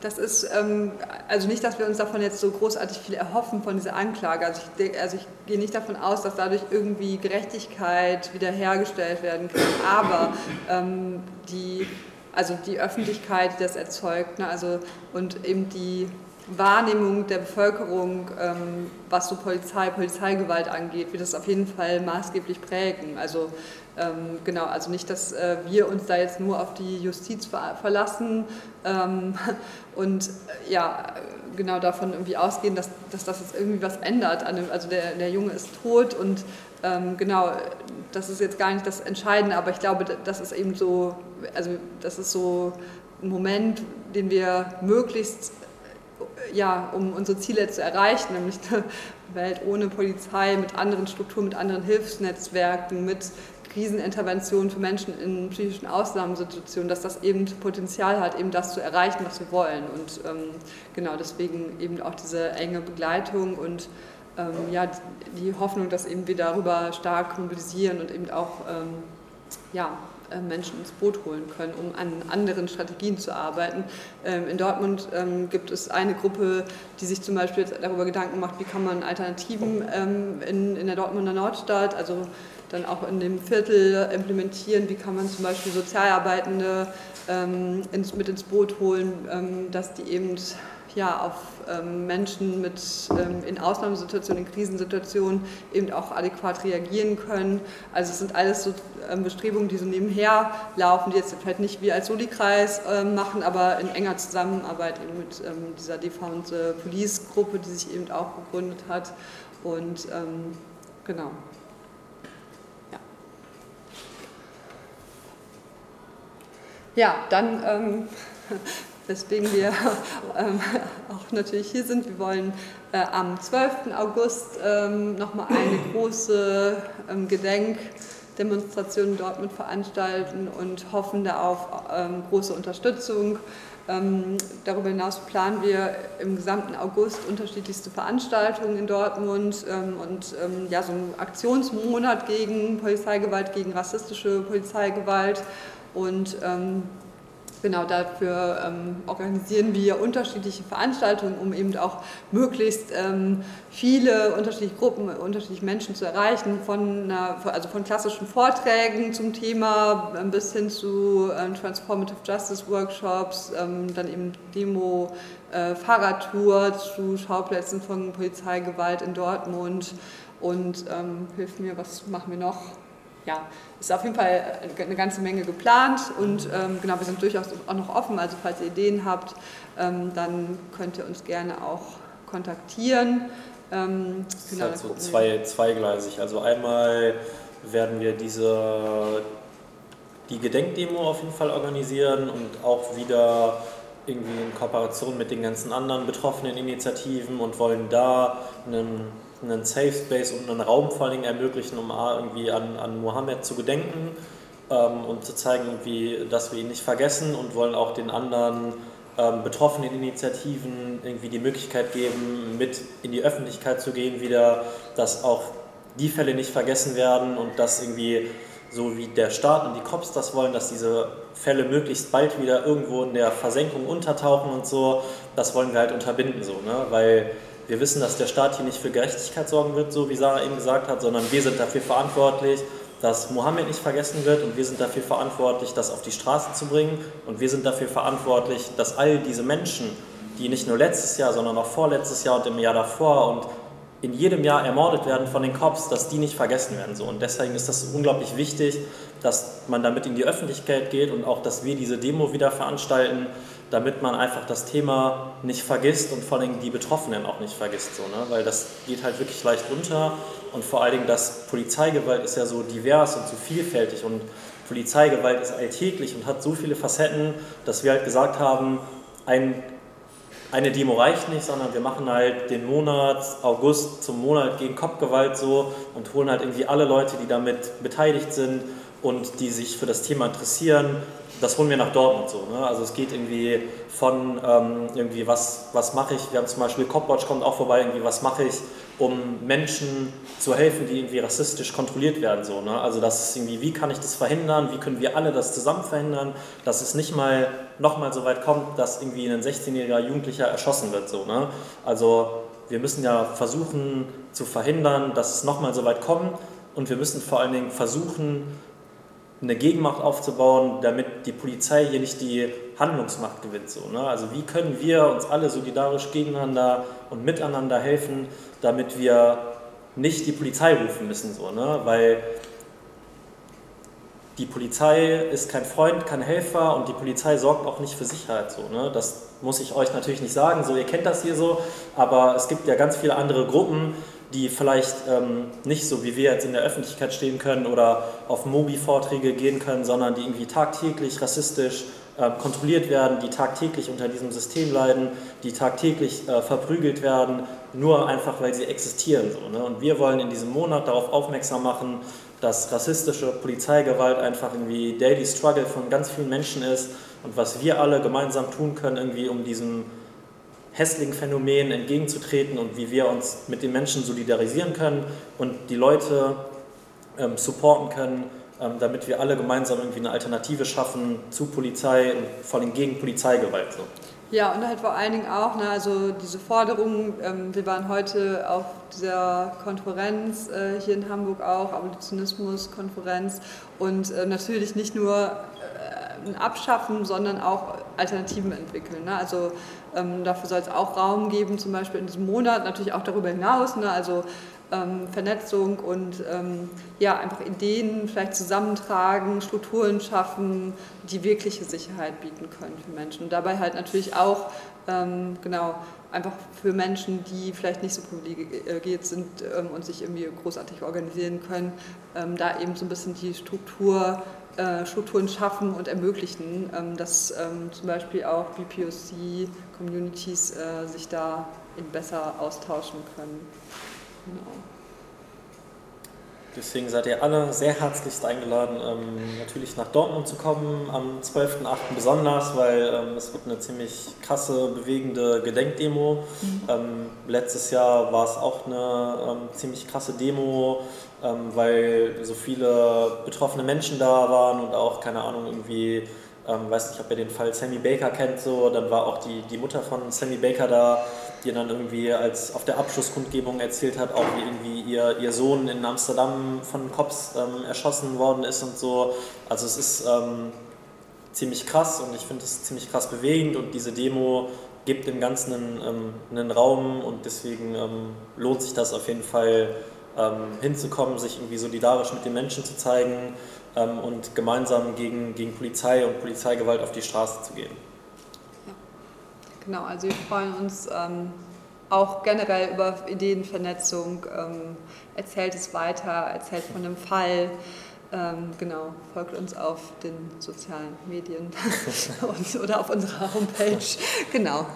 das ist ähm, also nicht, dass wir uns davon jetzt so großartig viel erhoffen von dieser Anklage. Also ich, also ich gehe nicht davon aus, dass dadurch irgendwie Gerechtigkeit wiederhergestellt werden kann. Aber ähm, die also die Öffentlichkeit, die das erzeugt, ne? also, und eben die Wahrnehmung der Bevölkerung, ähm, was so Polizei, Polizeigewalt angeht, wird das auf jeden Fall maßgeblich prägen. Also ähm, genau, also nicht, dass äh, wir uns da jetzt nur auf die Justiz ver verlassen ähm, und äh, ja, genau davon irgendwie ausgehen, dass, dass das jetzt irgendwie was ändert. Dem, also der, der Junge ist tot und ähm, genau, das ist jetzt gar nicht das Entscheidende, aber ich glaube, das ist eben so, also das ist so ein Moment, den wir möglichst, ja, um unsere Ziele zu erreichen, nämlich eine Welt ohne Polizei, mit anderen Strukturen, mit anderen Hilfsnetzwerken, mit Kriseninterventionen für Menschen in psychischen Ausnahmesituationen, dass das eben Potenzial hat, eben das zu erreichen, was wir wollen. Und ähm, genau deswegen eben auch diese enge Begleitung und ähm, ja, die Hoffnung, dass eben wir darüber stark mobilisieren und eben auch ähm, ja, Menschen ins Boot holen können, um an anderen Strategien zu arbeiten. Ähm, in Dortmund ähm, gibt es eine Gruppe, die sich zum Beispiel darüber Gedanken macht, wie kann man Alternativen ähm, in, in der Dortmunder Nordstadt, also dann auch in dem Viertel implementieren, wie kann man zum Beispiel Sozialarbeitende ins, mit ins Boot holen, dass die eben ja, auf ähm, Menschen mit, ähm, in Ausnahmesituationen, in Krisensituationen eben auch adäquat reagieren können. Also es sind alles so ähm, Bestrebungen, die so nebenher laufen, die jetzt vielleicht nicht wir als Soli-Kreis ähm, machen, aber in enger Zusammenarbeit eben mit ähm, dieser Defound Police-Gruppe, die sich eben auch gegründet hat. Und ähm, genau. Ja. Ja, dann weswegen wir ähm, auch natürlich hier sind. Wir wollen äh, am 12. August ähm, nochmal eine große ähm, Gedenkdemonstration in Dortmund veranstalten und hoffen da auf ähm, große Unterstützung. Ähm, darüber hinaus planen wir im gesamten August unterschiedlichste Veranstaltungen in Dortmund ähm, und ja, so einen Aktionsmonat gegen Polizeigewalt, gegen rassistische Polizeigewalt und Genau dafür ähm, organisieren wir unterschiedliche Veranstaltungen, um eben auch möglichst ähm, viele unterschiedliche Gruppen, unterschiedliche Menschen zu erreichen, von, einer, also von klassischen Vorträgen zum Thema ähm, bis hin zu ähm, Transformative Justice Workshops, ähm, dann eben Demo, äh, Fahrradtour zu Schauplätzen von Polizeigewalt in Dortmund und ähm, hilf mir, was machen wir noch? Ja, ist auf jeden Fall eine ganze Menge geplant und ähm, genau, wir sind durchaus auch noch offen. Also falls ihr Ideen habt, ähm, dann könnt ihr uns gerne auch kontaktieren. Ähm, das genau, ist halt so zwei, zweigleisig. Also einmal werden wir diese die Gedenkdemo auf jeden Fall organisieren und auch wieder irgendwie in Kooperation mit den ganzen anderen betroffenen Initiativen und wollen da einen, einen Safe Space und einen Raum vor allen Dingen ermöglichen, um irgendwie an, an Mohammed zu gedenken ähm, und zu zeigen, irgendwie, dass wir ihn nicht vergessen und wollen auch den anderen ähm, betroffenen Initiativen irgendwie die Möglichkeit geben, mit in die Öffentlichkeit zu gehen wieder, dass auch die Fälle nicht vergessen werden und dass irgendwie so wie der Staat und die Cops das wollen, dass diese Fälle möglichst bald wieder irgendwo in der Versenkung untertauchen und so, das wollen wir halt unterbinden so, ne? weil wir wissen, dass der Staat hier nicht für Gerechtigkeit sorgen wird, so wie Sarah eben gesagt hat, sondern wir sind dafür verantwortlich, dass Mohammed nicht vergessen wird und wir sind dafür verantwortlich, das auf die Straße zu bringen und wir sind dafür verantwortlich, dass all diese Menschen, die nicht nur letztes Jahr, sondern auch vorletztes Jahr und im Jahr davor und in jedem Jahr ermordet werden von den Cops, dass die nicht vergessen werden. So. Und deswegen ist das unglaublich wichtig, dass man damit in die Öffentlichkeit geht und auch, dass wir diese Demo wieder veranstalten, damit man einfach das Thema nicht vergisst und vor allem die Betroffenen auch nicht vergisst. So, ne? Weil das geht halt wirklich leicht unter und vor allen Dingen das Polizeigewalt ist ja so divers und so vielfältig und Polizeigewalt ist alltäglich und hat so viele Facetten, dass wir halt gesagt haben, ein eine Demo reicht nicht, sondern wir machen halt den Monat August zum Monat gegen Kopfgewalt so und holen halt irgendwie alle Leute, die damit beteiligt sind und die sich für das Thema interessieren, das holen wir nach Dortmund so. Ne? Also es geht irgendwie von ähm, irgendwie was, was mache ich, wir haben zum Beispiel Copwatch kommt auch vorbei, irgendwie was mache ich, um Menschen zu helfen, die irgendwie rassistisch kontrolliert werden. So, ne? Also das ist irgendwie, wie kann ich das verhindern, wie können wir alle das zusammen verhindern, dass es nicht mal nochmal so weit kommt, dass irgendwie ein 16-jähriger Jugendlicher erschossen wird. So, ne? Also wir müssen ja versuchen zu verhindern, dass es nochmal so weit kommt und wir müssen vor allen Dingen versuchen, eine Gegenmacht aufzubauen, damit die Polizei hier nicht die Handlungsmacht gewinnt. So, ne? Also wie können wir uns alle solidarisch gegeneinander und miteinander helfen, damit wir nicht die Polizei rufen müssen, so, ne? weil die Polizei ist kein Freund, kein Helfer und die Polizei sorgt auch nicht für Sicherheit. So, ne? Das muss ich euch natürlich nicht sagen, so ihr kennt das hier so, aber es gibt ja ganz viele andere Gruppen, die vielleicht ähm, nicht so wie wir jetzt in der Öffentlichkeit stehen können oder auf Mobi-Vorträge gehen können, sondern die irgendwie tagtäglich rassistisch äh, kontrolliert werden, die tagtäglich unter diesem System leiden, die tagtäglich äh, verprügelt werden, nur einfach weil sie existieren. So, ne? Und wir wollen in diesem Monat darauf aufmerksam machen, dass rassistische Polizeigewalt einfach irgendwie Daily Struggle von ganz vielen Menschen ist und was wir alle gemeinsam tun können, irgendwie um diesem hässlichen Phänomen entgegenzutreten und wie wir uns mit den Menschen solidarisieren können und die Leute ähm, supporten können, ähm, damit wir alle gemeinsam irgendwie eine Alternative schaffen zu Polizei und vor allem gegen Polizeigewalt. So. Ja, und halt vor allen Dingen auch, ne, also diese Forderungen, ähm, wir waren heute auf dieser Konferenz äh, hier in Hamburg auch, Abolitionismus-Konferenz und äh, natürlich nicht nur äh, Abschaffen, sondern auch Alternativen entwickeln. Ne? Also ähm, dafür soll es auch Raum geben, zum Beispiel in diesem Monat, natürlich auch darüber hinaus. Ne? Also ähm, Vernetzung und ähm, ja, einfach Ideen vielleicht zusammentragen, Strukturen schaffen, die wirkliche Sicherheit bieten können für Menschen. Und dabei halt natürlich auch, ähm, genau, einfach für Menschen, die vielleicht nicht so privilegiert sind ähm, und sich irgendwie großartig organisieren können, ähm, da eben so ein bisschen die Struktur äh, Strukturen schaffen und ermöglichen, ähm, dass ähm, zum Beispiel auch BPOC-Communities äh, sich da besser austauschen können. Genau. Deswegen seid ihr alle sehr herzlichst eingeladen, ähm, natürlich nach Dortmund zu kommen, am 12.08. besonders, weil ähm, es wird eine ziemlich krasse, bewegende Gedenkdemo. Mhm. Ähm, letztes Jahr war es auch eine ähm, ziemlich krasse Demo, ähm, weil so viele betroffene Menschen da waren und auch, keine Ahnung, irgendwie ähm, weiß nicht, ob ihr den Fall Sammy Baker kennt, so, dann war auch die, die Mutter von Sammy Baker da, die dann irgendwie als auf der Abschlusskundgebung erzählt hat, auch wie irgendwie ihr, ihr Sohn in Amsterdam von Cops ähm, erschossen worden ist und so. Also es ist ähm, ziemlich krass und ich finde es ziemlich krass bewegend und diese Demo gibt dem Ganzen einen, ähm, einen Raum und deswegen ähm, lohnt sich das auf jeden Fall ähm, hinzukommen, sich irgendwie solidarisch mit den Menschen zu zeigen ähm, und gemeinsam gegen, gegen Polizei und Polizeigewalt auf die Straße zu gehen. Genau, also wir freuen uns ähm, auch generell über Ideenvernetzung, ähm, erzählt es weiter, erzählt von dem Fall. Ähm, genau, folgt uns auf den sozialen Medien und, oder auf unserer Homepage. Genau,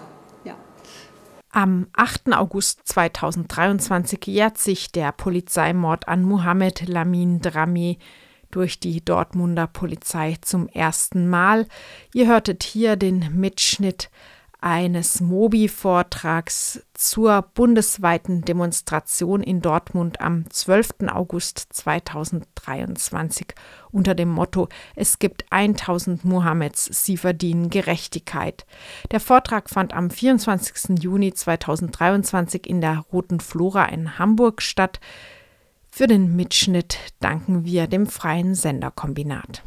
ja. Am 8. August 2023 jährt sich der Polizeimord an Mohamed Lamin Drami durch die Dortmunder Polizei zum ersten Mal. Ihr hörtet hier den Mitschnitt eines Mobi-Vortrags zur bundesweiten Demonstration in Dortmund am 12. August 2023 unter dem Motto Es gibt 1000 Mohammeds, sie verdienen Gerechtigkeit. Der Vortrag fand am 24. Juni 2023 in der Roten Flora in Hamburg statt. Für den Mitschnitt danken wir dem Freien Senderkombinat.